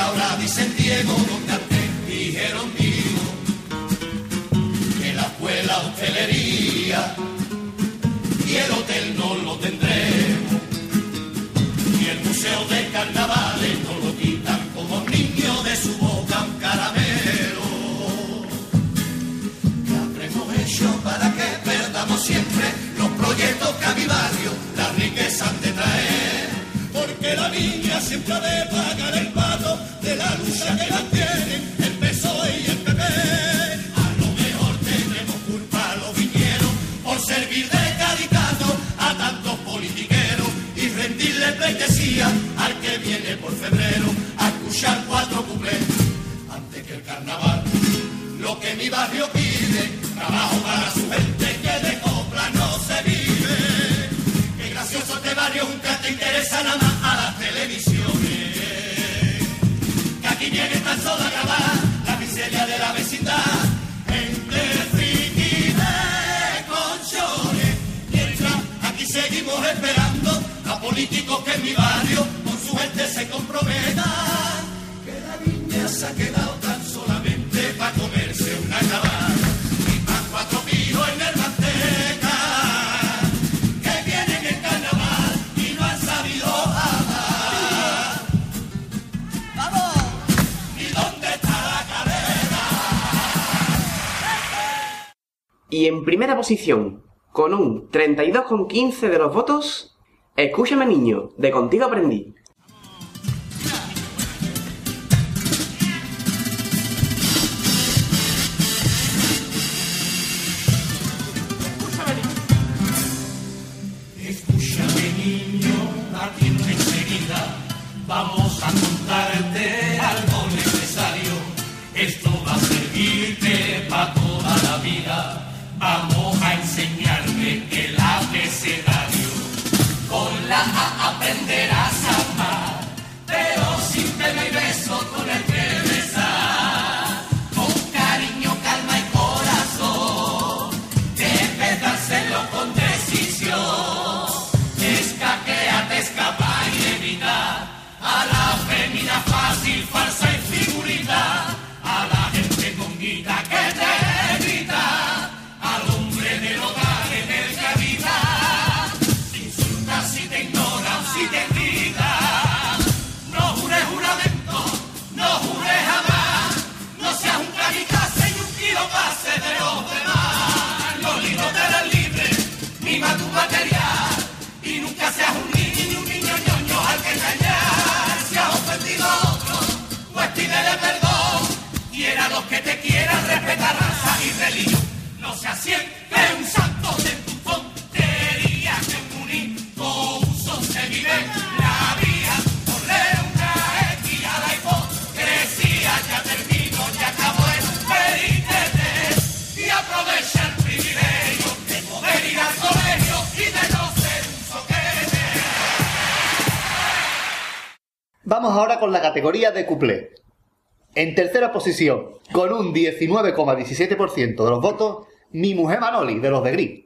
Ahora dicen Diego, donde antes dijeron Diego, que la escuela hostelería y el hotel no lo tendremos, y el museo de carnavales no lo quitan como un niño de su boca un caramelo que habremos hecho para que perdamos siempre los proyectos que a mi barrio la riqueza han de traer. Porque la niña siempre ha de pagar el pato de la lucha que mantienen el PSOE y el PP. A lo mejor tendremos culpa los viñeros por servir de caricato a tantos politiqueros y rendirle pleitesía al que viene por febrero a escuchar cuatro cuplés antes que el carnaval. Lo que mi barrio pide, trabajo para su gente que de copla no se vive. Este barrio nunca te interesa nada más a las televisiones. Que aquí viene tan solo a grabar la miseria de la vecindad. Entre friki de colchones. Mientras aquí seguimos esperando a políticos que en mi barrio con su gente se comprometan que la niña se ha quedado tan solamente para comerse una cabana Y en primera posición, con un 32,15 de los votos, Escúchame niño, de contigo aprendí. A y religión. No se asiente un santo de tu tontería que en único uso se vive la vida. Ponle una X a la hipocresía, ya termino, ya acabo de y aprovecha el privilegio de poder ir al colegio y de no ser un soquete. Vamos ahora con la categoría de cuplé. En tercera posición, con un 19,17% de los votos, Mi Mujer Manoli, de los de Gris.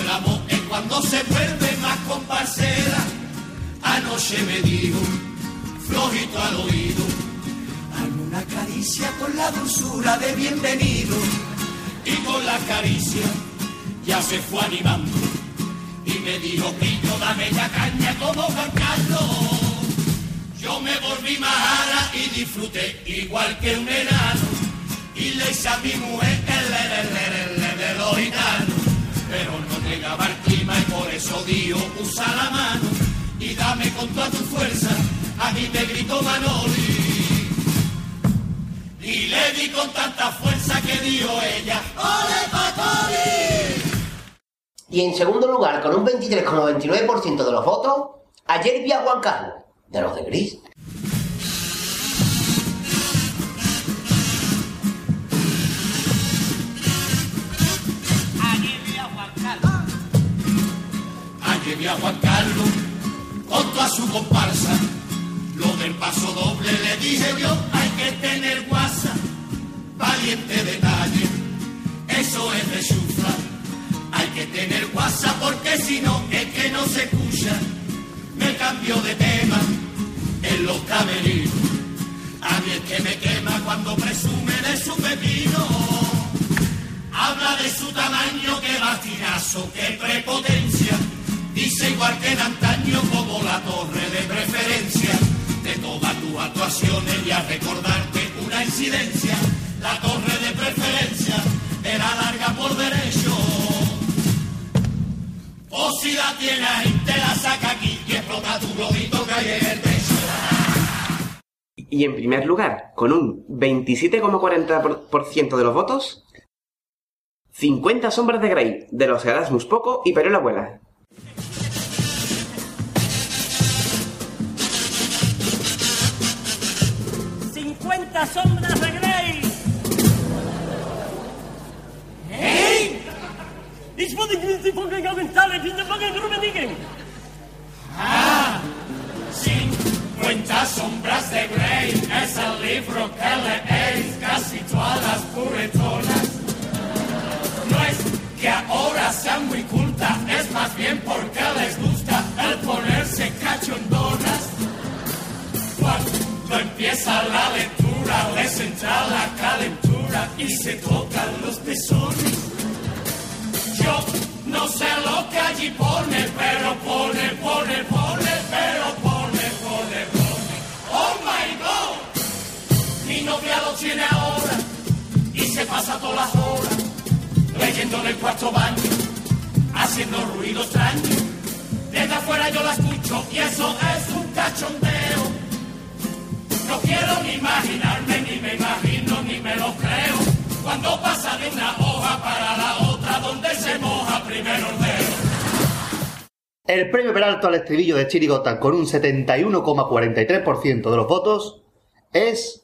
El amor es cuando se vuelve más comparsera. Anoche me dijo, flojito al oído, una caricia con la dulzura de bienvenido. Y con la caricia ya se fue animando y me dijo, pillo, dame ya caña como Juan Carlos. Yo me volví majara y disfruté igual que un enano. Y le hice a mi mujer el le, de los gitanos. Pero no llegaba el clima y por eso Dios usa la mano. Y dame con toda tu fuerza, a mí me gritó Manoli. Y le di con tanta fuerza que dijo ella, ¡Ole Patoli! Y en segundo lugar, con un 23,99% de los votos, ayer vi a Juan Carlos, de los de Gris. Allí vi a Juan Carlos. Ayer vi a Juan Carlos con toda su comparsa. Lo del paso doble le dije yo, hay que tener guasa. Valiente detalle, eso es de. Hay que tener guasa porque si no es que no se escucha. Me cambio de tema en los camerinos. A mí es que me quema cuando presume de su pepino. Habla de su tamaño, que bastinazo, que prepotencia. Dice igual que en antaño como la torre de preferencia. Todas tus actuaciones y a recordarte una incidencia. La torre de preferencia era larga por derecho. O si la tienes ahí, te la saca aquí y explota tu globito que hay en el techo. Y en primer lugar, con un 27,40% de los votos, 50 sombras de Grey, de los Erasmus Poco y Periola Abuela. 50 sombras de Grey. Hey! Ich wollte die fucking Augentale, die fucking Rumenigen. 50 sombras de Grey es el libro que leéis casi todas y se tocan los pezones. Yo no sé lo que allí pone, pero pone, pone, pone, pero pone, pone, pone. Oh my God, mi novia lo tiene ahora y se pasa todas las horas leyendo en el cuarto baño, haciendo ruido extraño. Desde afuera yo la escucho y eso es un cachondeo. No quiero ni imaginarme, ni me imagino, ni me lo creo. Cuando pasa de una hoja para la otra, donde se moja primero el dedo. El premio Peralto al estribillo de Chirigota con un 71,43% de los votos es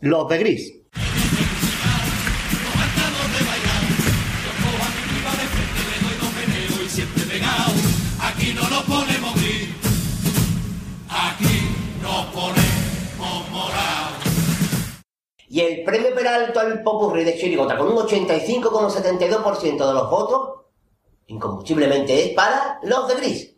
Los de Gris. Y el premio Peralto al Popurrí de Chirigota con un 85,72% de los votos, incombustiblemente es para los de Gris.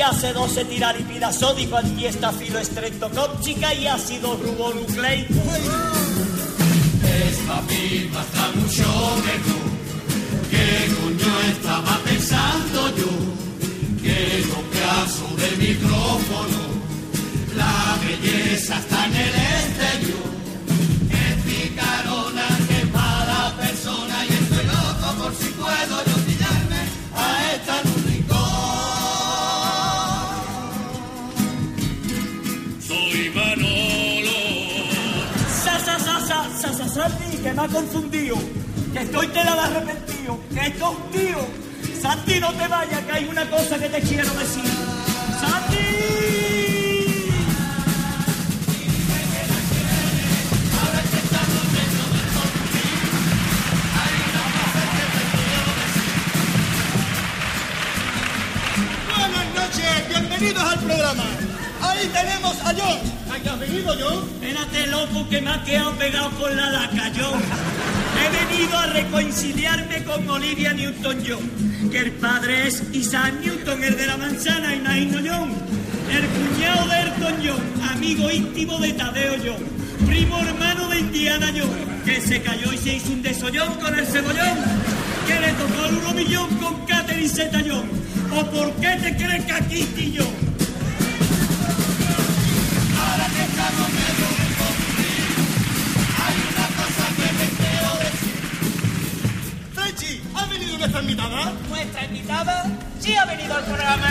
Hace 12 tiraripidas sódico, antiesta filo estreptocóptica y ácido ribonucleico. Esta misma está mucho mejor. ¿Qué coño estaba pensando yo? Que no caso del micrófono. La belleza está sa, sa, sa, sa, sa, Santi, que me ha confundido. Que estoy te la arrepentido. Que esto es un tío. Santi, no te vayas, que hay una cosa que te quiero decir. ¡Santi! Bienvenidos al programa. Ahí tenemos a John. ¿A qué has venido, John? Espérate, loco, que me ha quedado pegado con la laca, yo. He venido a reconciliarme con Olivia Newton-John, que el padre es Isaac Newton, el de la manzana, imagino John. El cuñado de Elton John, amigo íntimo de Tadeo John. Primo hermano de Indiana John, que se cayó y se hizo un desollón con el cebollón. Que le tocó el uno millón con Catherine Zeta John. ¿O por qué te crees que aquí estoy yo? Venido nuestra invitada? Nuestra invitada sí ha venido al programa.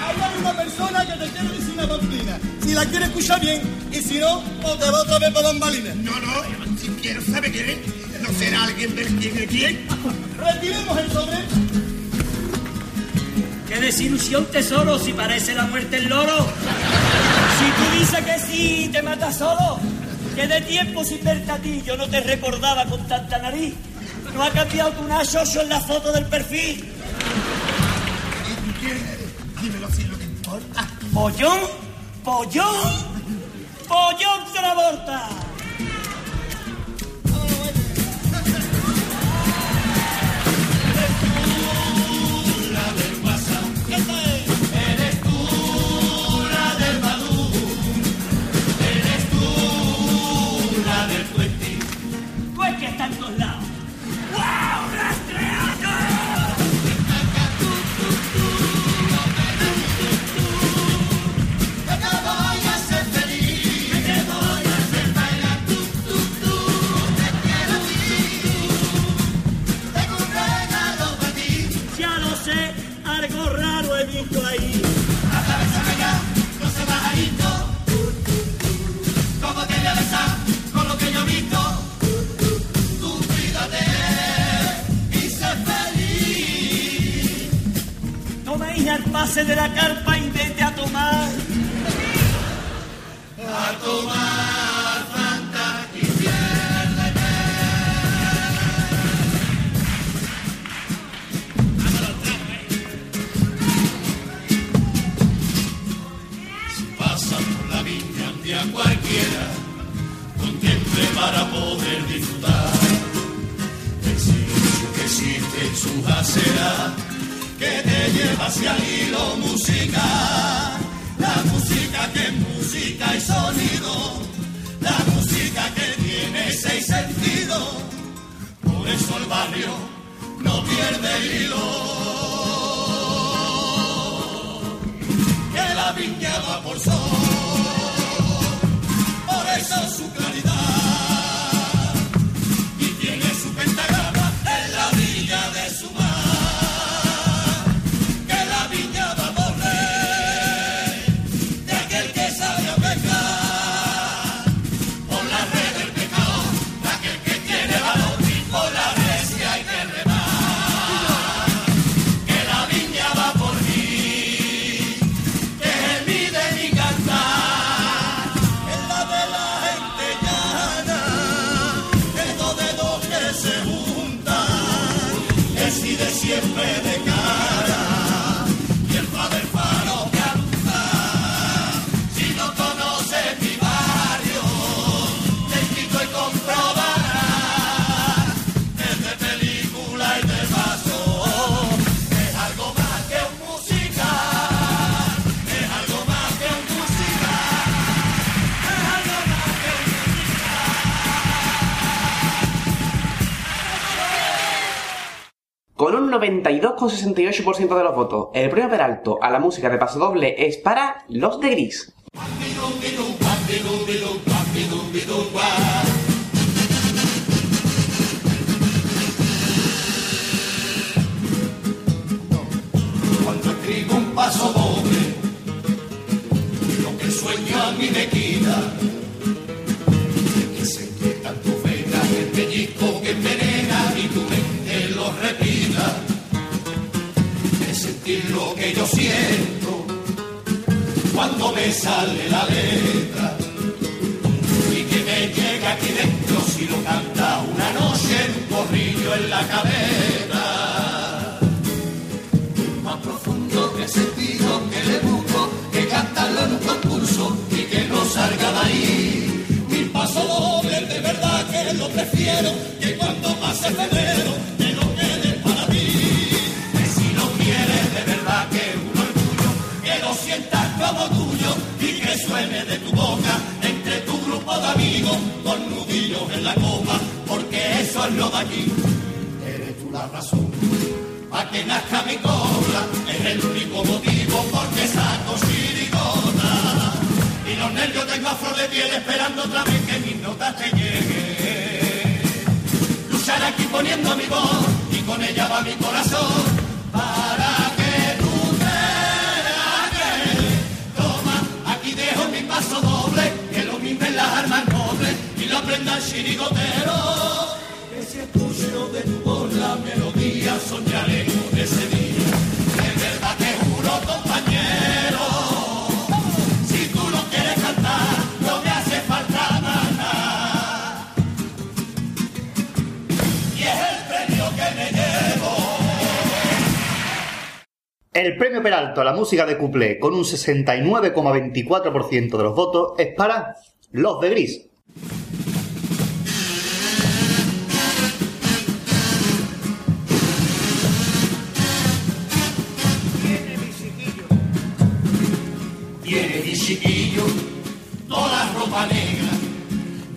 Hay una persona que te quiere decir una bambina. Si la quiere escuchar bien, y si no, o te va otra vez para bambalina. No, no, si quiero saber quién es, no será alguien del quién es quién. Retiremos el sobre. ¡Qué desilusión, tesoro! Si parece la muerte el loro. Si tú dices que sí, te matas solo. Que de tiempo sin verte a ti, yo no te recordaba con tanta nariz. No ha cambiado tu nacho en la foto del perfil. ¿Y tú quién eres? Dímelo si lo que importa. ¿Pollón? ¿Pollón? ¡Pollón Travolta! 92,68% de los votos, el premio Peralto a la música de paso doble es para Los de Gris. Cuando escribo un paso doble, lo que sueño a mí me quita, es que se inquietan tus venas, el pellizco que envenena y tu mente lo repita, sentir lo que yo siento cuando me sale la letra y que me llega aquí dentro si lo canta una noche un corrillo en la cabeza más profundo que sentido que le busco, que cantarlo en un concurso y que no salga de ahí. Mi paso doble, de verdad que lo prefiero, que cuando pase febrero, suene de tu boca entre tu grupo de amigos con nudillos en la copa, porque eso es lo de aquí. Eres tú la razón a que nazca mi cobra es el único motivo por que saco chirigota y los nervios tengo a flor de piel esperando otra vez que mis notas te lleguen luchar aquí poniendo mi voz y con ella va mi corazón para paso doble que lo mimen las armas nobles y lo aprenda el chirigotero que si escucho de tu voz la melodía soñaré con ese día. El premio Peralto a la música de cuplé con un 69,24% de los votos es para Los de Gris. Tiene mi chiquillo. Toda ropa negra,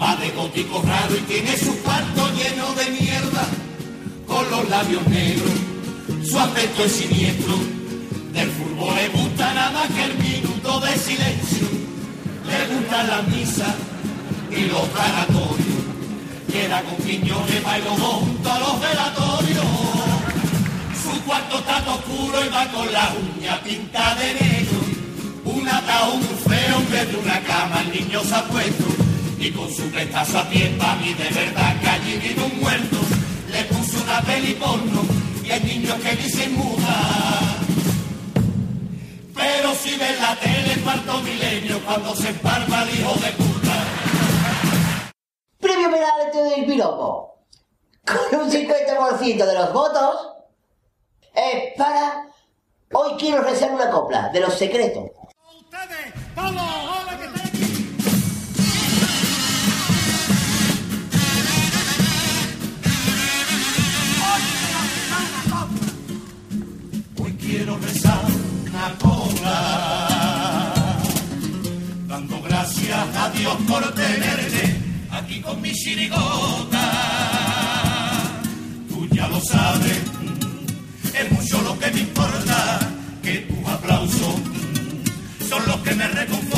va de gótico raro y tiene su cuarto lleno de mierda, con los labios negros, su aspecto es siniestro, del fútbol le gusta nada más que el minuto de silencio, le gusta la misa y los caratorios, queda con piñones, bailo junto a los velatorios. Su cuarto está oscuro y va con la uña pintada de negro. Un ataúd feo en vez de una cama el niño se ha puesto. Y con su pestazo a pie pa' mí de verdad que allí vive un muerto. Le puso una peli porno y hay niños que dicen muda. Pero si ves la tele cuarto milenio cuando se emparma el hijo de puta. Premio Peralto del piropo. Con un 50% de los votos es para... Hoy quiero rezar una copla de los secretos. Ustedes, vamos, Dios por tenerte aquí con mi chirigota. Tú ya lo sabes, es mucho lo que me importa, que tus aplausos son los que me reconfortan,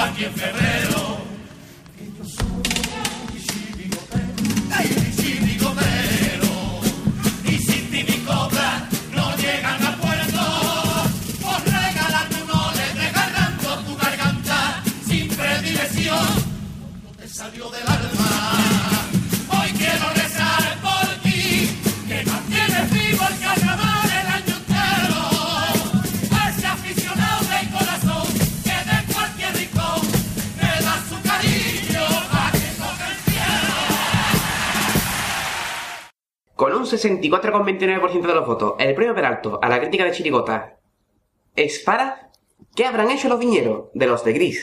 aquí en febrero. Que yo soy chirigotero, chirigotero, y sin ti mi cobra no llegan a puerto. Por regalarme uno le regalando tu garganta sin predilección. No te salió del alma. 64,29% de los votos, el premio Peralto a la crítica de Chirigota es para... ¿Qué habrán hecho los viñeros de los de Gris?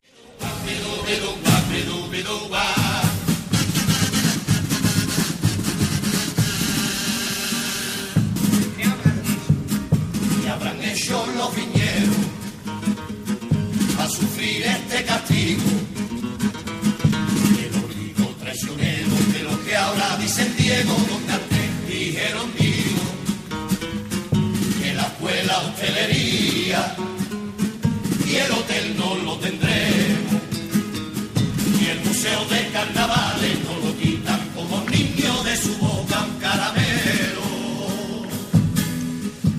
Y el hotel no lo tendremos, y el museo de carnavales no lo quitan como niño de su boca un caramelo.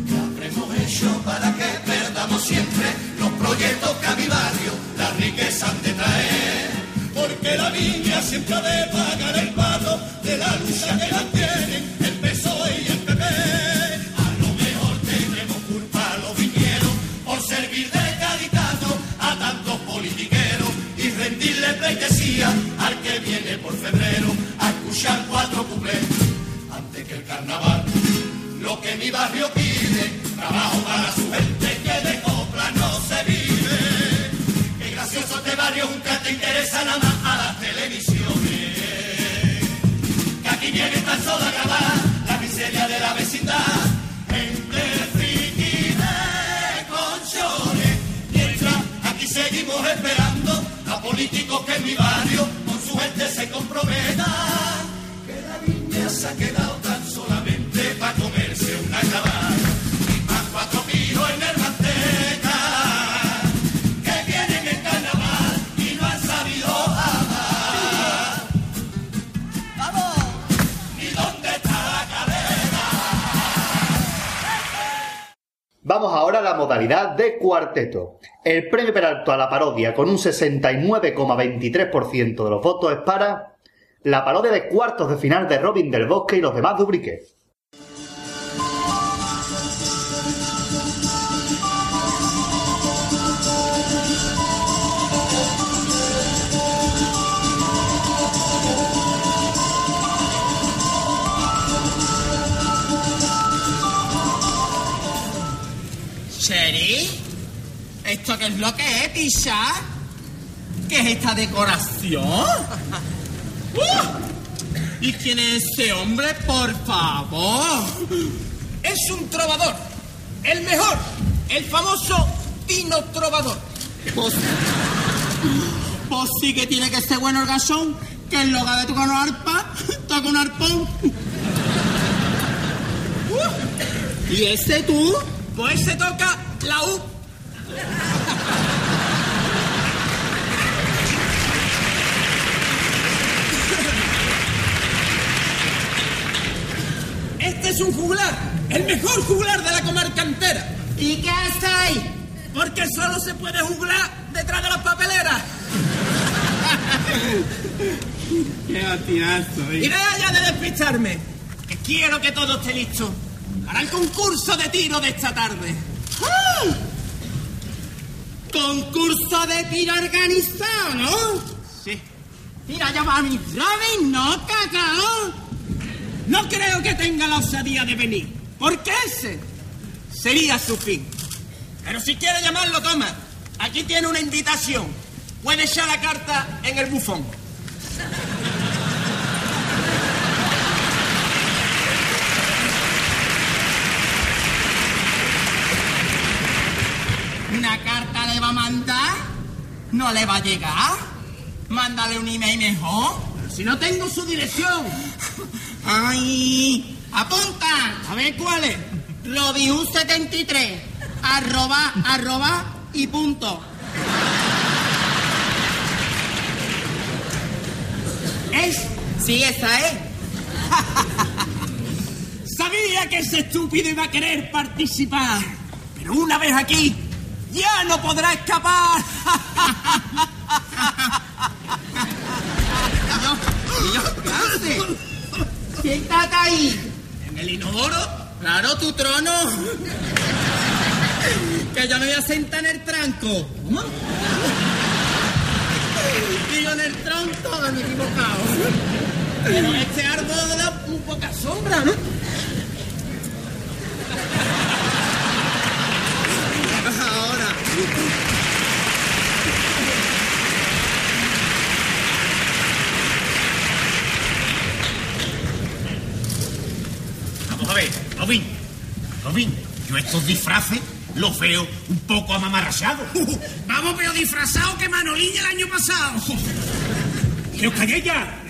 ¿Qué habremos para que perdamos siempre los proyectos que a mi barrio la riqueza han de traer? Porque la viña siempre ha de pagar el pato de la lucha que mantienen el por febrero a escuchar cuatro cuplés antes que el carnaval. Lo que mi barrio pide, trabajo para su gente que de copla no se vive. Qué gracioso este barrio, nunca te interesa nada más a las televisiones. Que aquí viene tan solo a grabar la miseria de la vecindad. Gente friki de colchones. Mientras aquí seguimos esperando a políticos que en mi barrio gente se comprometan que la viña se ha quedado tan solamente para comerse una cabana y más cuatro pijos en el manteca que vienen en carnaval y no han sabido jamás. ¡Vamos! ¿Y dónde está la cadena? Vamos ahora a la modalidad de cuarteto. El premio Peralto a la parodia con un 69,23% de los votos es para la parodia de cuartos de final de Robin del Bosque y los demás Dubrique. ¿Esto qué es lo que es, Tisha? ¿Qué es esta decoración? ¡Uh! ¿Y quién es ese hombre, por favor? Es un trovador. El mejor. El famoso Tino Trovador. Pues, pues sí que tiene que ser bueno el gasón, que en lugar de tocar una arpa, toca un arpón. ¿Y ese tú? Pues se toca la U. Este es un juglar, el mejor juglar de la comarca entera. ¿Y qué hace ahí? Porque solo se puede juglar detrás de las papeleras. Qué batinazo, Y deja ya de despistarme, que quiero que todo esté listo para el concurso de tiro de esta tarde. ¡Ah! Concurso de tiro organizado, ¿no? Sí. Mira, ya va mi Robin, no, cacao. No creo que tenga la osadía de venir, porque ese sería su fin. Pero si quiere llamarlo, toma. Aquí tiene una invitación. Puede echar la carta en el bufón. ¿Una carta le va a mandar? ¿No le va a llegar? Mándale un email mejor. Si no tengo su dirección. ¡Ay! ¡Apunta! A ver cuál es. Robius73. Arroba, arroba y punto. ¿Es? Sí, esa es. Sabía que ese estúpido iba a querer participar. Pero una vez aquí, ya no podrá escapar. Siéntate ahí. ¿En el inodoro? Claro, tu trono. Que yo me voy a sentar en el tranco. ¿Cómo? Digo en el tronco, me he equivocado. Pero este árbol un poca sombra, ¿no? Ahora. Vamos a ver, Robin. Robin, yo estos disfraces los veo un poco amamarrachados. Vamos, pero disfrazado que Manolín el año pasado. ¡Que os calléis ya!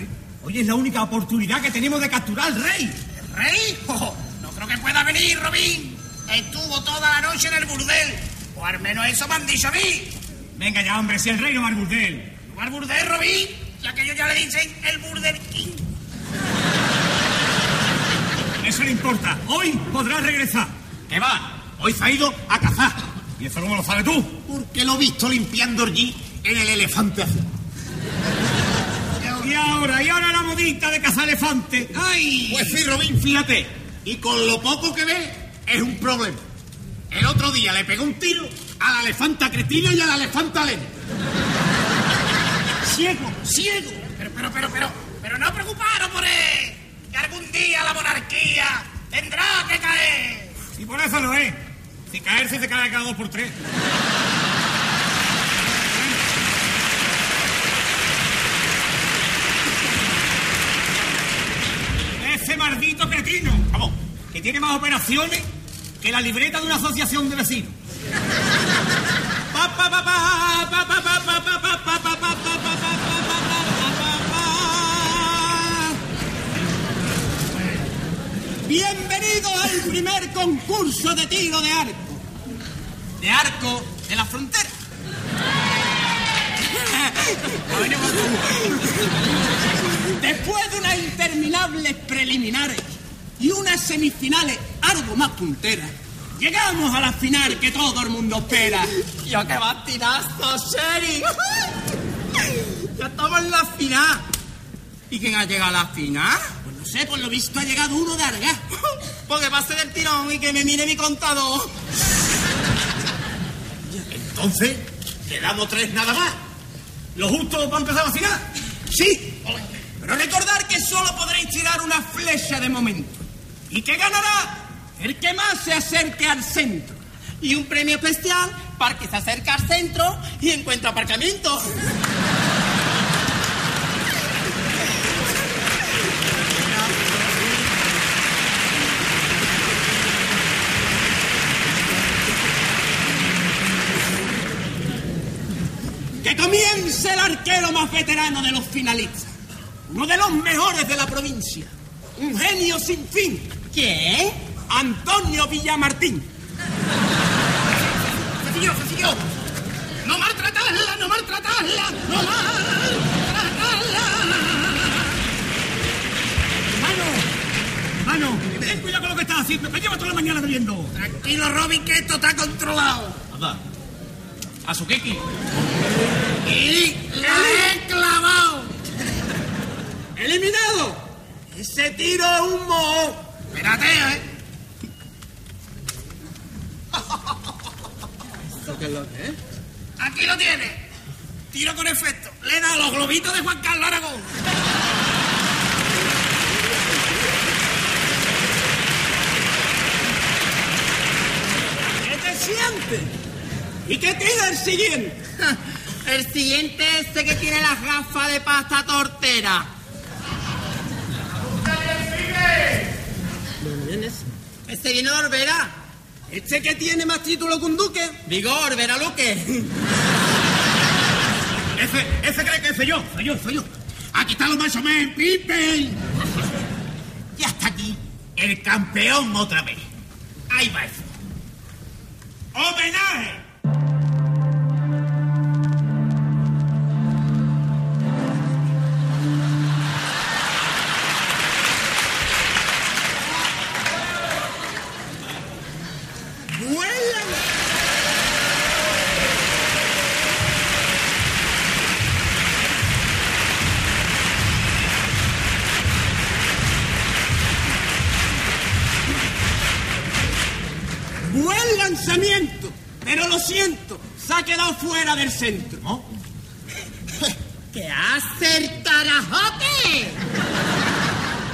Hoy es la única oportunidad que tenemos de capturar al rey. ¿El rey? Oh, no creo que pueda venir, Robin. Estuvo toda la noche en el burdel. O al menos eso me han dicho a mí. Venga ya, hombre, si el rey no va al burdel. ¿No va al burdel, Robin? Ya que ellos ya le dicen el burdel king. Eso no importa. Hoy podrás regresar. ¿Qué va? Hoy se ha ido a cazar. ¿Y eso cómo lo sabes tú? Porque lo he visto limpiando allí en el elefante azul. Y ahora, y ahora la modita de cazar elefante. ¡Ay! Pues sí, Robin, fíjate. Y con lo poco que ve, es un problema. El otro día le pegó un tiro a la elefanta Cristina y a la elefanta Elena. Ciego, ciego. Pero, pero, pero, pero, pero no preocuparos por él. Que algún día la monarquía tendrá que caer. Y por eso no es. Si caerse se cae cada dos por tres. Ese maldito cretino, vamos, que tiene más operaciones que la libreta de una asociación de vecinos. Bienvenido al primer concurso de tiro de arco. De arco de la frontera. Después de unas interminables preliminares y unas semifinales algo más punteras, llegamos a la final que todo el mundo espera. ¡Yo qué batinazo, Sherry! ¡Ya estamos en la final! ¿Y quién ha llegado a la final? Pues no sé, por lo visto ha llegado uno de Argas. Porque pase del tirón y que me mire mi contador. Entonces, le damos tres nada más. ¿Lo justo para empezar la final? Sí. Pero recordar que solo podréis tirar una flecha de momento. ¿Y qué ganará? El que más se acerque al centro. Y un premio especial para que se acerque al centro y encuentre aparcamiento. Que comience el arquero más veterano de los finalistas. Uno de los mejores de la provincia. Un genio sin fin. ¿Quién? Antonio Villamartín. ¡Cecilio, Cecilio! ¡No maltratarla, no maltratarla! ¡No maltratarla! Mano, mano, ten cuidado con lo que estás haciendo, que llevo toda la mañana bebiendo. Tranquilo, Robin, que esto está controlado. Anda. A su keki. Y la he clavado. ¡Eliminado! Ese tiro es un moho. Espérate, ¿eh? ¿Esto qué es lo que es? Aquí lo tienes. Tiro con efecto. Le he dado los globitos de Juan Carlos Aragón. ¿Qué te sientes? ¿Y qué tira el siguiente? El siguiente es ese que tiene las gafas de pasta tortera. Ese viene de Orbera. ¿Este que tiene más título que un duque? Digo, Orbera Luque. Ese, ese cree que soy yo, soy yo, soy yo. Aquí están los macho men, Pippen. Y hasta aquí, el campeón otra vez. Ahí va eso. ¡Homenaje! Fuera del centro. ¿Qué hace el carajote?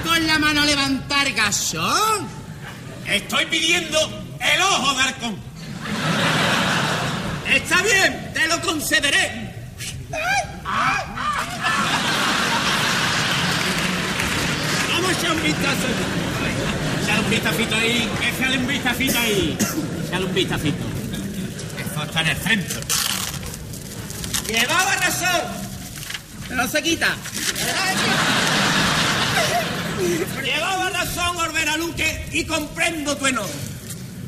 con la mano a levantar gasón. Estoy pidiendo el ojo de. Está bien, te lo concederé. Vamos a echar un vistazo. Échale un vistacito ahí, échale un vistacito ahí. Échale un vistacito. Eso está en el centro. Llevaba razón. No se quita. Llevaba razón, Orbera Luque, y comprendo tu enojo.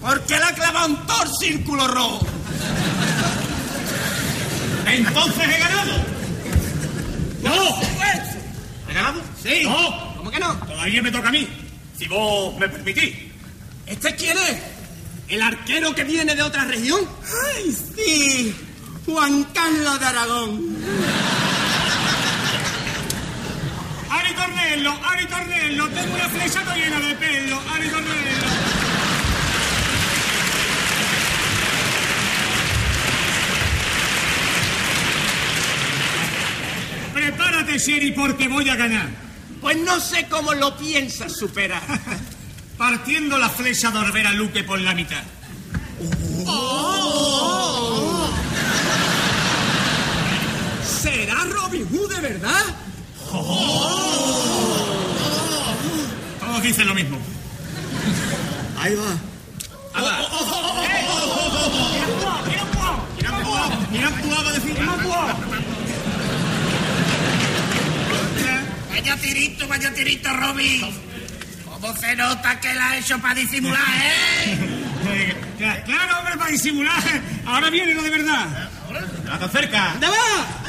Porque le ha clavado un tor círculo rojo. Entonces he ganado. ¡No! ¿He ganado? Sí. No. ¿Cómo que no? Todavía me toca a mí. Si vos me permitís. ¿Este quién es? ¿El arquero que viene de otra región? ¡Ay, sí! Juan Carlos de Aragón. Ari Tornello, Ari Tornello, tengo una flecha llena de pelo. Ari Tornello. Prepárate, Sherry, porque voy a ganar. Pues no sé cómo lo piensas superar. Partiendo la flecha de Orbera Luque por la mitad. ¿Será Robin Hood de verdad? Todos dicen lo mismo. Ahí va. Vaya tirito, vaya tirito, Robin. ¿Cómo se nota que la ha hecho para disimular, eh? Claro, hombre, para disimular. Ahora viene lo de verdad. Nada cerca. ¿Dónde va?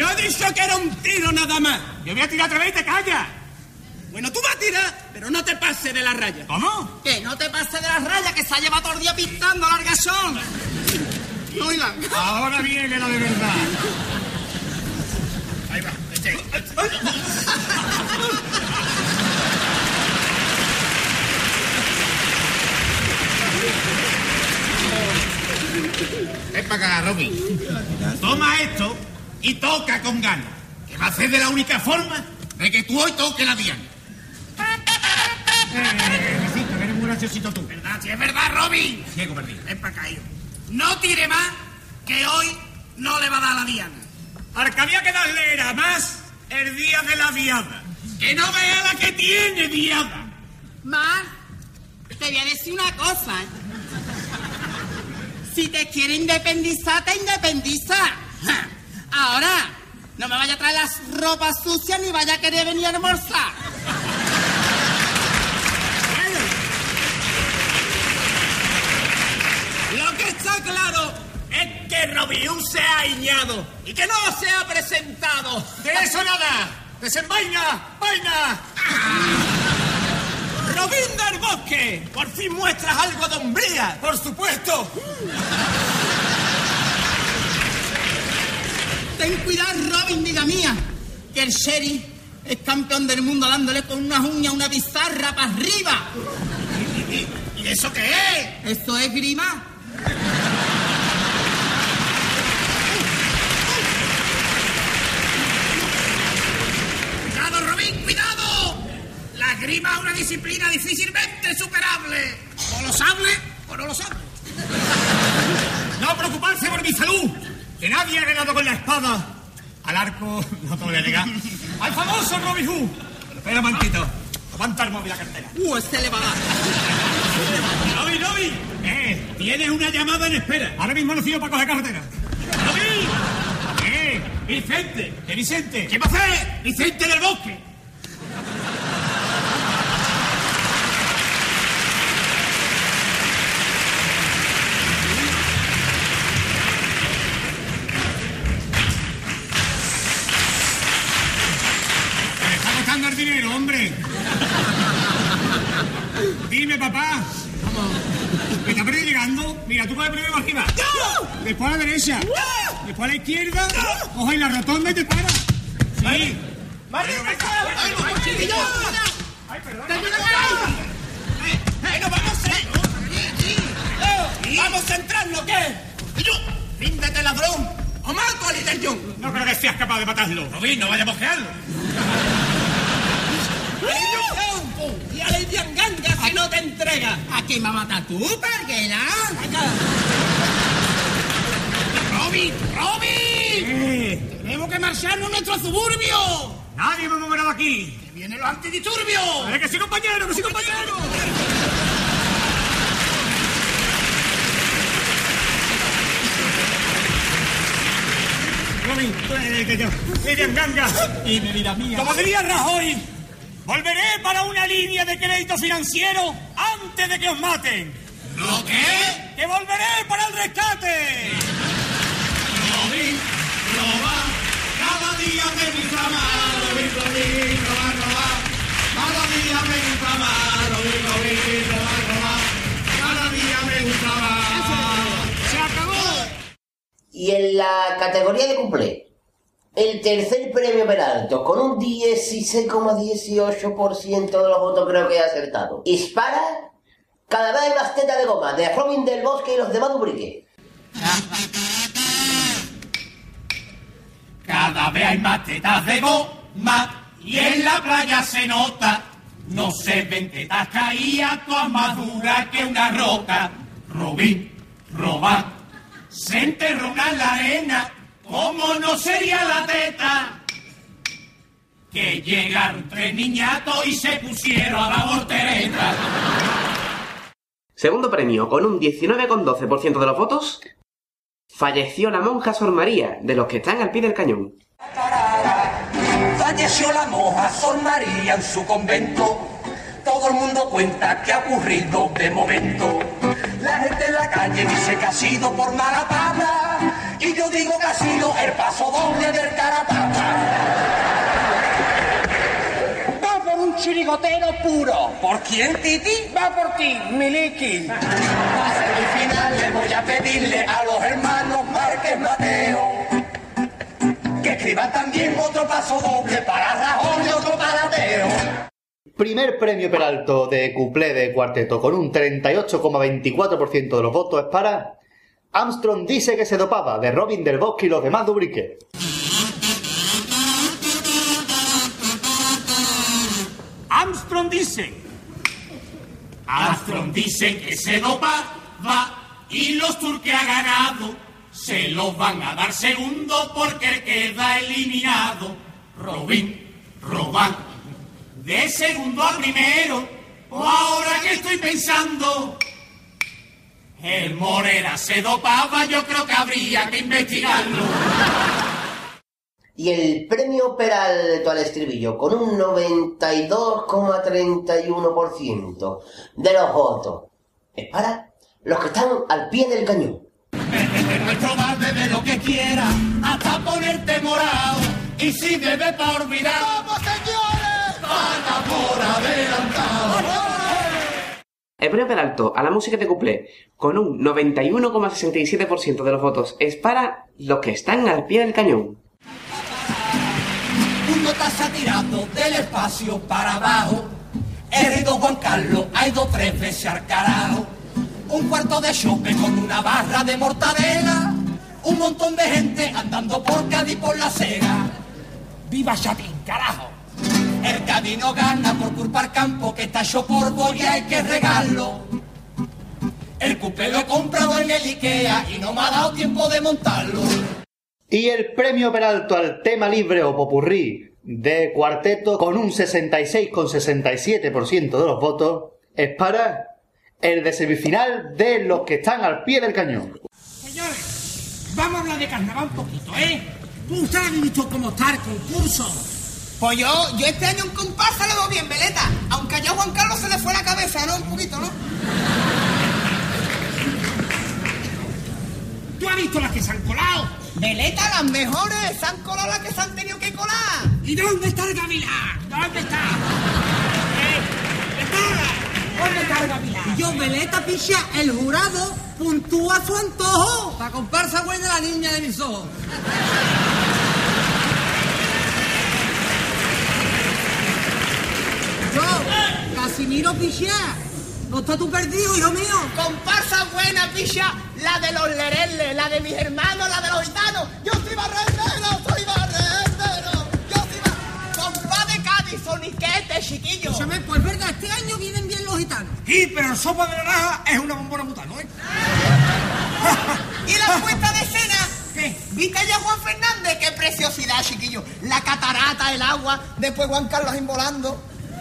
Yo he dicho que era un tiro nada más. Yo voy a tirar otra vez y te callas. Bueno, tú vas a tirar, pero no te pases de la raya. ¿Cómo? Que no te pases de la raya, que se ha llevado todo el día pintando al argasón. Oigan. Ahora viene lo de verdad. Ahí va. este. Ven para acá, Robin. Toma esto y toca con ganas. Que va a ser de la única forma de que tú hoy toques la diana. Eh, necesito, que eres muy graciosito tú. ¿Verdad? Si es verdad, Robin. Ciego perdido. Ven para acá, hijo. No tire más, que hoy no le va a dar la diana. Al que había que darle era más el día de la diada. Que no vea la que tiene diada. Ma, te voy a decir una cosa. Si te quieres independizar, te independiza. Ahora, no me vaya a traer las ropas sucias ni vaya a querer venir a almorzar. Lo que está claro es que Robin Hood se ha iñado y que no se ha presentado. ¡De eso nada! ¡Desenvaina! ¡Vaina! Robin del Bosque, por fin muestras algo de hombría. ¡Por supuesto! Ten cuidado, Robin, diga mía, que el sheriff es campeón del mundo dándole con unas uñas una pizarra para arriba. ¿Y eso qué es? Eso es grima. ¡Cuidado, Robin, cuidado! La grima es una disciplina difícilmente superable. O lo sable o no lo sable. No preocuparse por mi salud, que nadie ha ganado con la espada. Al arco no te voy a llegar. Al famoso Robin Hood. Espera un momentito. Aguanta el móvil la cartera. Uh, este le va a dar. ¡Robin, Robin! Eh, tienes una llamada en espera. Ahora mismo no sirvo para coger carretera. ¡Robin! ¡Eh! ¡Vicente! ¿Qué Vicente? ¿Qué va a hacer? ¡Vicente del bosque! Dime, papá. ¿Me está perdido llegando? Mira, tú coges primero arriba. Después a la derecha. Después a la izquierda. Coges la rotonda y te paras. Sí. ¡Venga, vamos a ¡Vamos a centrarnos, qué! ¡Ríndete, ladrón! ¡O mato a Little John! No creo que seas capaz de matarlo. Robin, no vaya a mojearlo. entrega. ¿A quién va a matar tú, Parguera? ¡Robin! ¡Robin! ¡Tenemos que marcharnos a nuestro suburbio! Nadie me moverá de aquí. ¡Que vienen los antidisturbios! ¡Eh, que sí, compañero, que sí, compañero! Robin, eh, que yo, Ganga. Y mi vida mía. Como diría Rajoy, volveré para una línea de crédito financiero antes de que os maten. ¿Lo qué? ¡Que volveré para el rescate! Robin, roba, cada día me gusta más. Robin, Robin, roba, roba. Cada día me gusta más. Robin, Robin, roba, roba. Cada día me gusta más. ¡Se acabó! Y en la categoría de cumple, el tercer premio Peralto, con un 16,18% de los votos creo que he acertado. Dispara cada vez más teta de goma, de Robin del Bosque y los demás Dubrique. Cada vez hay más tetas de goma y en la playa se nota. No se ven tetas caídas, todas más que una roca. Robin, roba, se enterró en la arena. ¿Cómo no sería la teta? Que llegaron tres niñatos y se pusieron a la voltereta. Segundo premio, con un 19,12% de los votos, falleció la monja Sor María, de los que están al pie del cañón. Falleció la monja Sor María en su convento. Todo el mundo cuenta que ha ocurrido de momento. La gente en la calle dice que ha sido por mala pata. Y yo digo que ha sido el paso doble del carapata. Va por un chirigotero puro. ¿Por quién, Titi? Va por ti, Miliki. Para semifinal le voy a pedirle a los hermanos Márquez Mateo que escriban también otro paso doble para Rajoy y otro para Teo. Primer premio Peralto de cuplé de cuarteto con un 38,24% de los votos es para Armstrong dice que se dopaba de Robin del Bosque y los demás Dubrique. Armstrong dice. Armstrong dice que se dopaba y los tours que ha ganado se los van a dar segundo porque queda eliminado. Robin, Roban, de segundo a primero, o ahora que estoy pensando, el Morera se dopaba, yo creo que habría que investigarlo. Y el premio Peralto al estribillo, con un 92,31% de los votos, es para los que están al pie del cañón. Nuestro bar bebe lo que quiera, hasta ponerte morado. Y si bebe pa' olvidar, ¡vamos señores! ¡Paga por adelantado! El premio Peralto a la música de cuplé, con un 91,67% de los votos, es para los que están al pie del cañón. Un taza tirado del espacio para abajo. El rito Juan Carlos ha ido tres veces al carajo. Un cuarto de chope con una barra de mortadela. Un montón de gente andando por Cádiz por la acera. ¡Viva Chatín, carajo! El Cádiz no gana por culpa al campo que está hecho polvo y hay que regarlo. El cupé lo he comprado en el Ikea y no me ha dado tiempo de montarlo. Y el premio Peralto al tema libre o popurrí de cuarteto con un 66,67% de los votos es para el de semifinal de los que están al pie del cañón. Señores, vamos a hablar de carnaval un poquito, ¿eh? ¿Ustedes han visto cómo está el concurso? Pues yo, yo este año en comparsa le doy bien, Veleta. Aunque allá a Juan Carlos se le fue la cabeza, ¿no? Un poquito, ¿no? ¿Tú has visto las que se han colado? Veleta, las mejores. Se han colado las que se han tenido que colar. ¿Y dónde está el gavilán? ¿Dónde está? ¿Eh? ¿Está? ¿Dónde está el gavilán? Yo, Veleta, picha, el jurado puntúa su antojo. Para comparsa buena la niña de mis ojos. Yo, Casimiro Pichá. ¿No estás tú perdido, hijo mío? Comparsa buena, picha. La de los lereles, la de mis hermanos, la de los gitanos. Yo soy barrendero, soy barrendero. Yo soy barrendero. Compa de Cádiz, soniquete, chiquillo. Escúchame, pues verdad, este año vienen bien los gitano. Sí, pero el sopa de naranja es una bombona mutano, ¿eh? ¿Y la puesta de escena? ¿Qué? ¿Viste ya Juan Fernández? ¡Qué preciosidad, chiquillo! La catarata, el agua, después Juan Carlos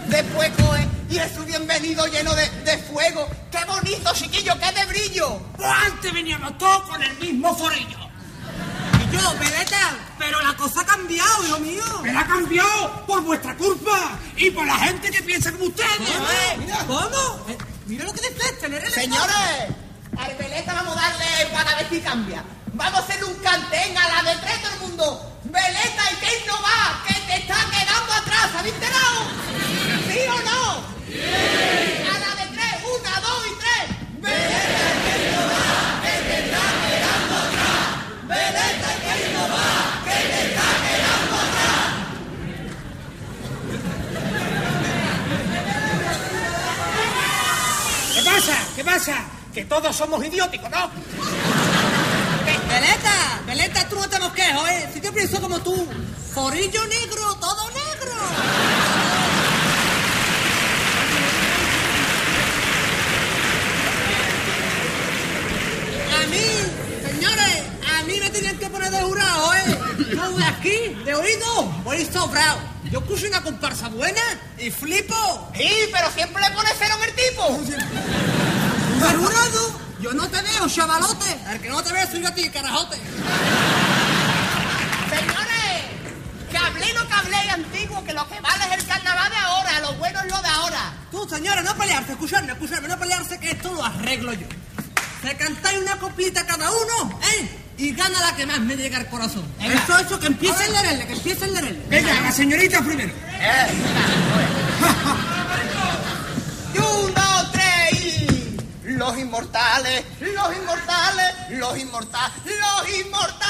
involando, después Coe y es su bienvenido lleno de, de fuego. ¡Qué bonito, chiquillo! ¡Qué de brillo! Pues antes veníamos todos con el mismo forillo. Y yo, Veleta, pero la cosa ha cambiado, hijo mío. Pero ha cambiado por vuestra culpa y por la gente que piensa como ustedes. ¿Cómo? Eh, mira lo que dices, tener el Señores, al Veleta vamos a darle para ver si cambia. Vamos a hacerle un cantén a la de tres todo el mundo. Veleta, ¿y quién no va? Que te está quedando atrás, ¿habéis enterado? ¿Sí o no? ¡Sí! A la de tres, una, dos y tres. Veleta, ¿quién no va? Que te está quedando atrás. Veleta, ¿quién no va? Que te está quedando atrás. ¿Qué pasa? ¿Qué pasa? Que todos somos idióticos, ¿no? Veleta, Veleta, tú no te mosquejo, ¿eh? Si yo pienso como tú, forillo negro, todo negro. A mí, señores, a mí me tenían que poner de jurado, ¿eh? Yo de aquí, de oído, voy sobrado. Yo puse una comparsa buena y flipo. Sí, pero siempre le pones cero en el tipo. ¿De jurado? Yo no te veo, chavalote. El que no te veo soy yo a ti, carajote. Señores, que hablé no que hablé antiguo, que lo que vale es el carnaval de ahora, lo bueno es lo de ahora. Tú, señora, no pelearse, escucharme, escucharme, no pelearse, que esto lo arreglo yo. Se cantáis una coplita cada uno, ¿eh? Y gana la que más me llega al corazón. Eso, eso, que empiece el lerele, que empiece el lerele. Venga, la señorita primero. Y un, dos, tres y... Los inmortales, los inmortales, los inmortales, los inmortales.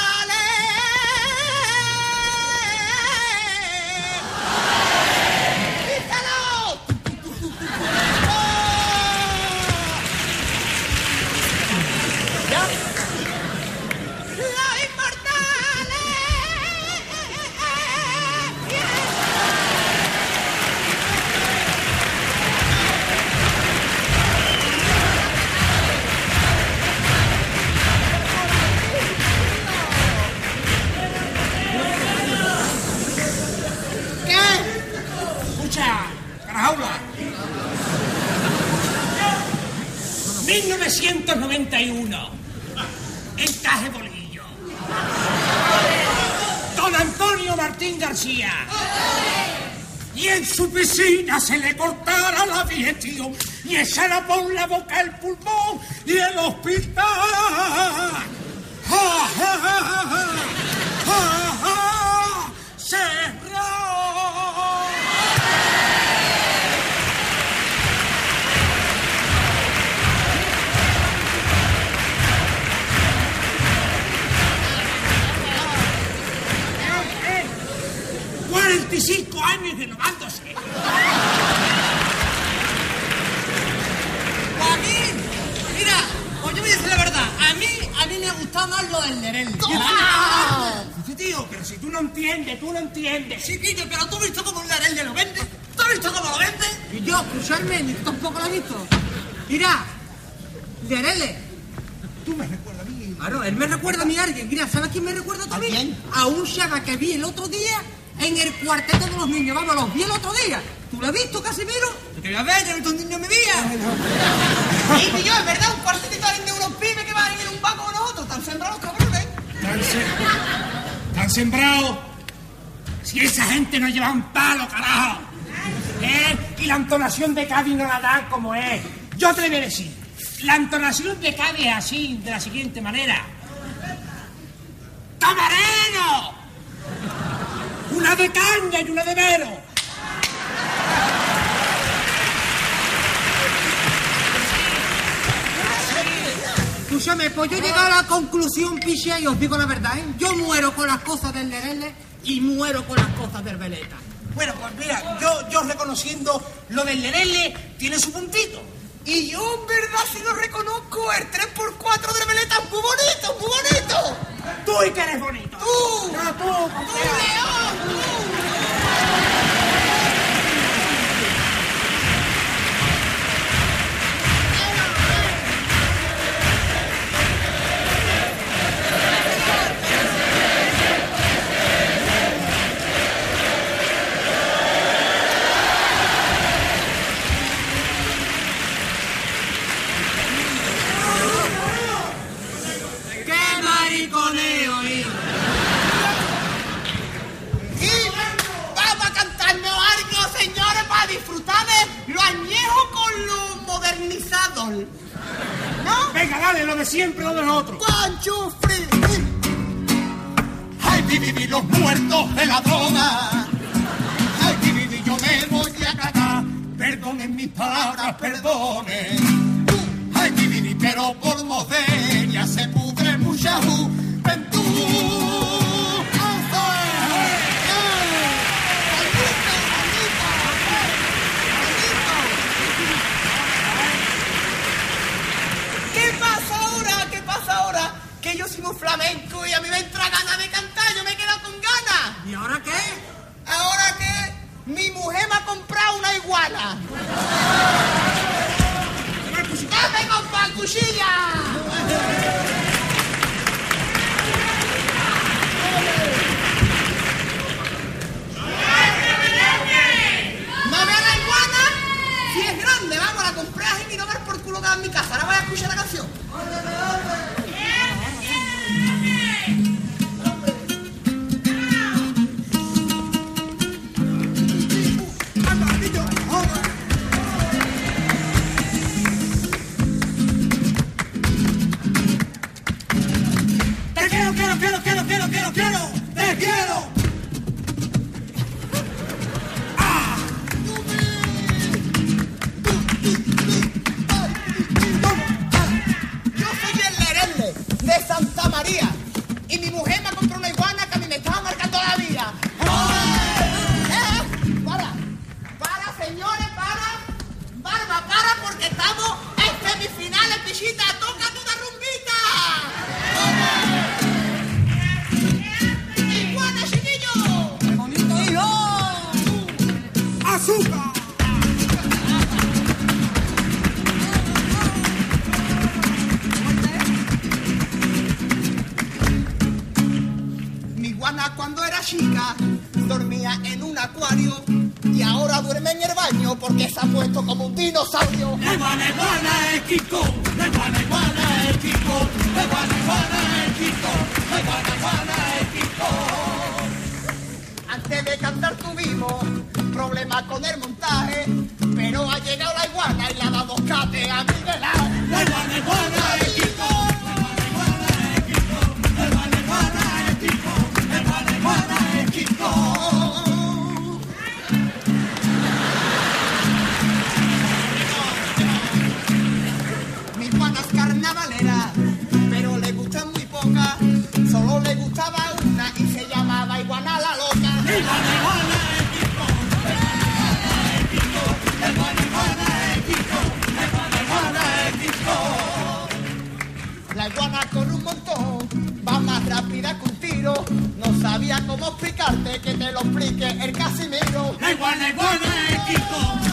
Carajaula. 1991. Encaje Bolillo. Don Antonio Martín García. Y en su piscina se le cortara la digestión y echara por la boca el pulmón y el hospital. ¡Ja. 45 años renovándose. A mí, mira, pues yo voy a decir la verdad. A mí, a mí me gusta más lo del lerele. Sí, tío, pero si tú no entiendes, tú no entiendes. Chiquillo, pero tú has visto cómo el lerele lo vende. ¿Tú has visto cómo lo vende? Y yo, escucharme, ni tú tampoco lo has visto. Mira, lerele. Tú me recuerdas a mí. Claro, él me recuerda a mí a alguien. Mira, ¿sabes quién me recuerda a mí? A un chaga que vi el otro día en el cuarteto de los niños. Vamos, los vi el otro día. ¿Tú lo has visto, Casimiro? Te voy a ver, yo he visto un niño en mi vida. Y yo, es verdad, un cuartetito de unos pibes que van a ir en un banco con nosotros. Están sembrados cabrones. Están, están sembrados. Si esa gente no lleva un palo, carajo. ¿Eh? Y la entonación de Cádiz no la dan como es. Yo te lo voy a decir. La entonación de Cádiz es así, de la siguiente manera. ¡Camarero! Una de caña y una de vero. Escúchame, pues yo he llegado a la conclusión, piche, y os digo la verdad, ¿eh? Yo muero con las cosas del lerele y muero con las cosas del veleta. Bueno, pues mira, yo, yo reconociendo lo del Lerele tiene su puntito. Y yo, en verdad, si lo reconozco, el 3x4 de Veleta es muy bonito, muy bonito. Tú y que eres bonito. Tú. No, tú, Tú, León, tú. disfrutar de lo añejo con lo modernizado. ¿No? Venga, dale, lo de siempre, lo de nosotros. One. Ay, viví los muertos de la droga. Ay, viví yo me voy a cagar. Perdonen mis palabras, perdonen. Ay, viví pero por modelia se pudre mucha ju Que yo soy un flamenco y a mí me entra ganas de cantar, yo me he quedado con ganas. ¿Y ahora qué? Ahora que mi mujer me ha comprado una iguana. ¡Dame con cuchilla! ¿No ve la iguana? Si es grande, vamos, la compré a Jimmy no por culo que en mi casa. Ahora voy a escuchar la canción. Quiero, quiero, quiero, quiero, quiero. Te quiero. Yo soy el Lerele de Santa María y mi mujer me compró una iguana que a mí me estaba marcando la vida. ¡Eh! ¡Para! ¡Para, señores! ¡Para! ¡Barba, para! Porque estamos en semifinales, pichita. ¡Toca Mi iguana cuando era chica dormía en un acuario y ahora duerme en el baño porque se ha puesto como un dinosaurio. La iguana, iguana es con montaje, pero ha llegado la iguana y le ha dado cate a Miguel Ángel. No sabía cómo explicarte que te lo explique el Casimiro. La iguana, iguana Kiko.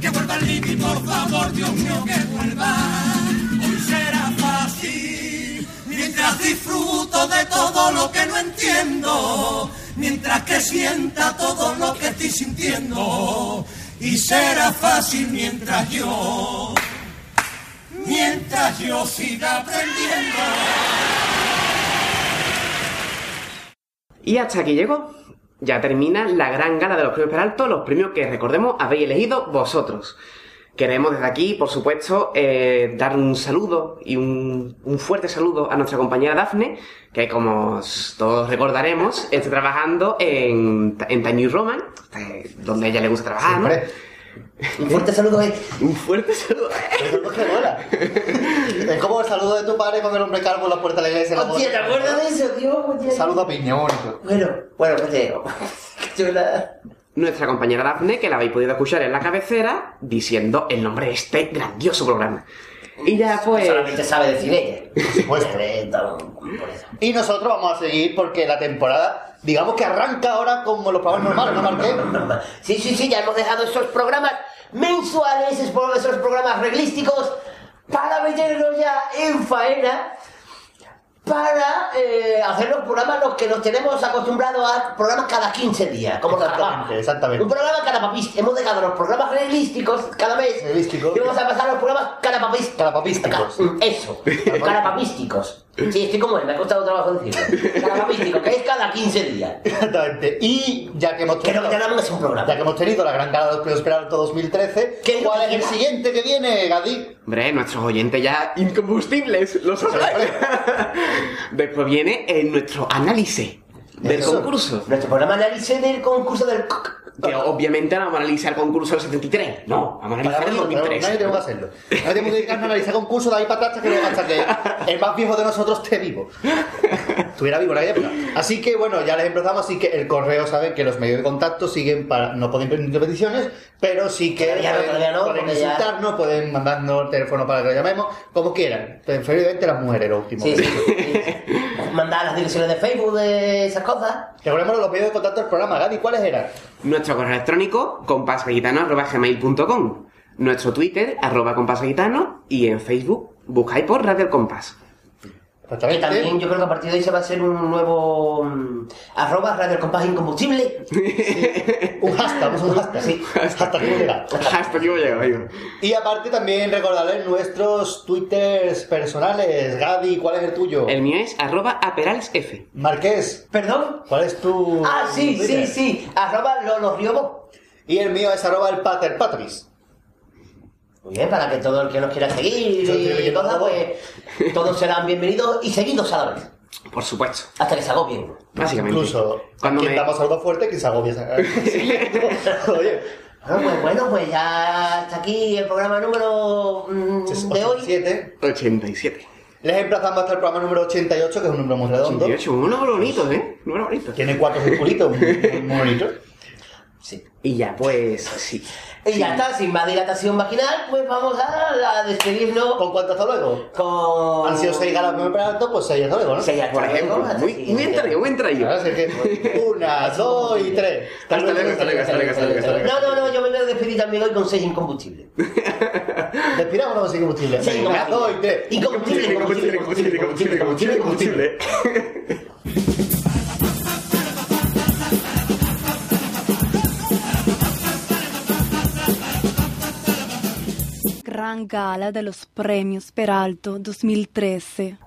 Que vuelva el Limi, por favor, Dios mío, que vuelva. Hoy será fácil, mientras disfruto de todo lo que no entiendo, mientras que sienta todo lo que estoy sintiendo, y será fácil mientras yo, mientras yo siga aprendiendo. Y hasta aquí llegó. Ya termina la gran gala de los premios Peralto, los premios que recordemos habéis elegido vosotros. Queremos desde aquí, por supuesto, eh, dar un saludo y un, un fuerte saludo a nuestra compañera Dafne, que como os- todos recordaremos, está trabajando en, en Time New Roman, eh, donde a ella le gusta trabajar, ¿no? Un fuerte saludo, eh. Un fuerte saludo. Mola. Es como el saludo de tu padre con el hombre calvo en la puerta de la iglesia. Hostia, ¿te acuerdas de eso, tío? Hostia. Saludo a bonito. Bueno, bueno, ¿qué te digo? Nuestra compañera Dafne, que la habéis podido escuchar en la cabecera, diciendo el nombre de este grandioso programa. Y ya pues... Solamente sabe decir ella. Pues, Eh, por. Y nosotros vamos a seguir porque la temporada, digamos que arranca ahora como los programas normales, ¿no, Marqués? Sí, sí, sí, ya hemos dejado esos programas mensuales, esos programas reglísticos, para meternos ya en faena, para eh, hacer los programas los que nos tenemos acostumbrados a programas cada 15 días, como los Exactamente, exactamente. Un programa cada papis. Hemos dejado los programas reglísticos cada mes Reglísticos. y vamos a pasar a los programas cada papis. Carapapísticos. Eso, carapapísticos. Sí, estoy como él, me ha costado trabajo decirlo. Que es cada 15 días. Exactamente. Y ya que hemos Que no tenido, tenemos un programa. ya que hemos tenido la gran gala de los premios Peralto 2013, ¿Qué ¿cuál que es el siguiente que viene, Gadi? Hombre, nuestros oyentes ya incombustibles, lo sabéis. Después viene eh, nuestro análisis del Eso. concurso. Nuestro programa análisis del concurso del... Que obviamente no vamos a analizar el concurso del 73. No, vamos a analizar el nosotros, 2003. nadie tenemos que hacerlo. Nadie tenemos que dedicarnos a analizar concursos de ahí para atrás hasta que, el más viejo de nosotros esté vivo. Estuviera vivo en aquella época. Así que bueno, ya les empezamos, así que el correo saben que los medios de contacto siguen para. No pueden pedir peticiones, pero sí que no, pueden, todavía no, pueden porque ya- insultarnos, pueden mandarnos el teléfono para que lo llamemos, como quieran. Preferiblemente las mujeres, lo último. Sí, sí, sí. Mandar las direcciones de Facebook de esas cosas. Recordemos los medios de contacto del programa. Gadi, ¿cuáles eran? Nuestro correo electrónico, compasgitano.gmail.com Nuestro Twitter, arroba compasgitano Y en Facebook, buscáis por Radio El Compás. Que también yo creo que a partir de ahí se va a hacer un nuevo mm, arroba Radio El Compás Incombustible. Un hashtag, un hashtag. Sí. Hasta que hemos llegado. Hasta aquí hemos llegado, amigo. Y aparte también recordarles nuestros twitters personales. Gadi, ¿cuál es el tuyo? El mío es arroba aperalsf. Marqués, ¿Perdón? ¿cuál es tu Ah, sí, sí, Twitter? sí. Arroba Lolo Riobo. Y el mío es arroba el pater patris. Muy bien, para que todo el que nos quiera seguir y cosas, todo. pues todos serán bienvenidos y seguidos a la vez. Por supuesto. Hasta que se agobien. Básicamente. Incluso Cuando quien me- damos algo fuerte, que se agobia. Oye, Bueno, pues bueno, pues ya está aquí el programa número mm, de hoy. 87. 87. Les emplazamos hasta el programa número 88, que es un número muy redondo. 88, un número bonito, ¿eh? Un número bonito. Tiene cuatro circulitos, muy, muy bonito. Sí. Y ya, pues, sí. Y ya está, sin más dilatación vaginal, pues vamos a, a despedirnos ¿Con cuánto hasta luego? con... Han sido seis galas muy alto, pues seis hasta luego, ¿no? Seis hasta Por luego, ejemplo, hasta muy, muy entraído, muy entraído. Ahora sí que una, dos y tres. Hasta luego, hasta luego, hasta luego, hasta luego, hasta luego. No, no, no, yo me voy a despedir también hoy con seis incombustibles. Despidámonos sin combustible. Seis Una, dos y tres. Incombustible, incombustible, incombustible, incombustible, incombustible, incombustible. Gran gala de los premios Peralto 2013.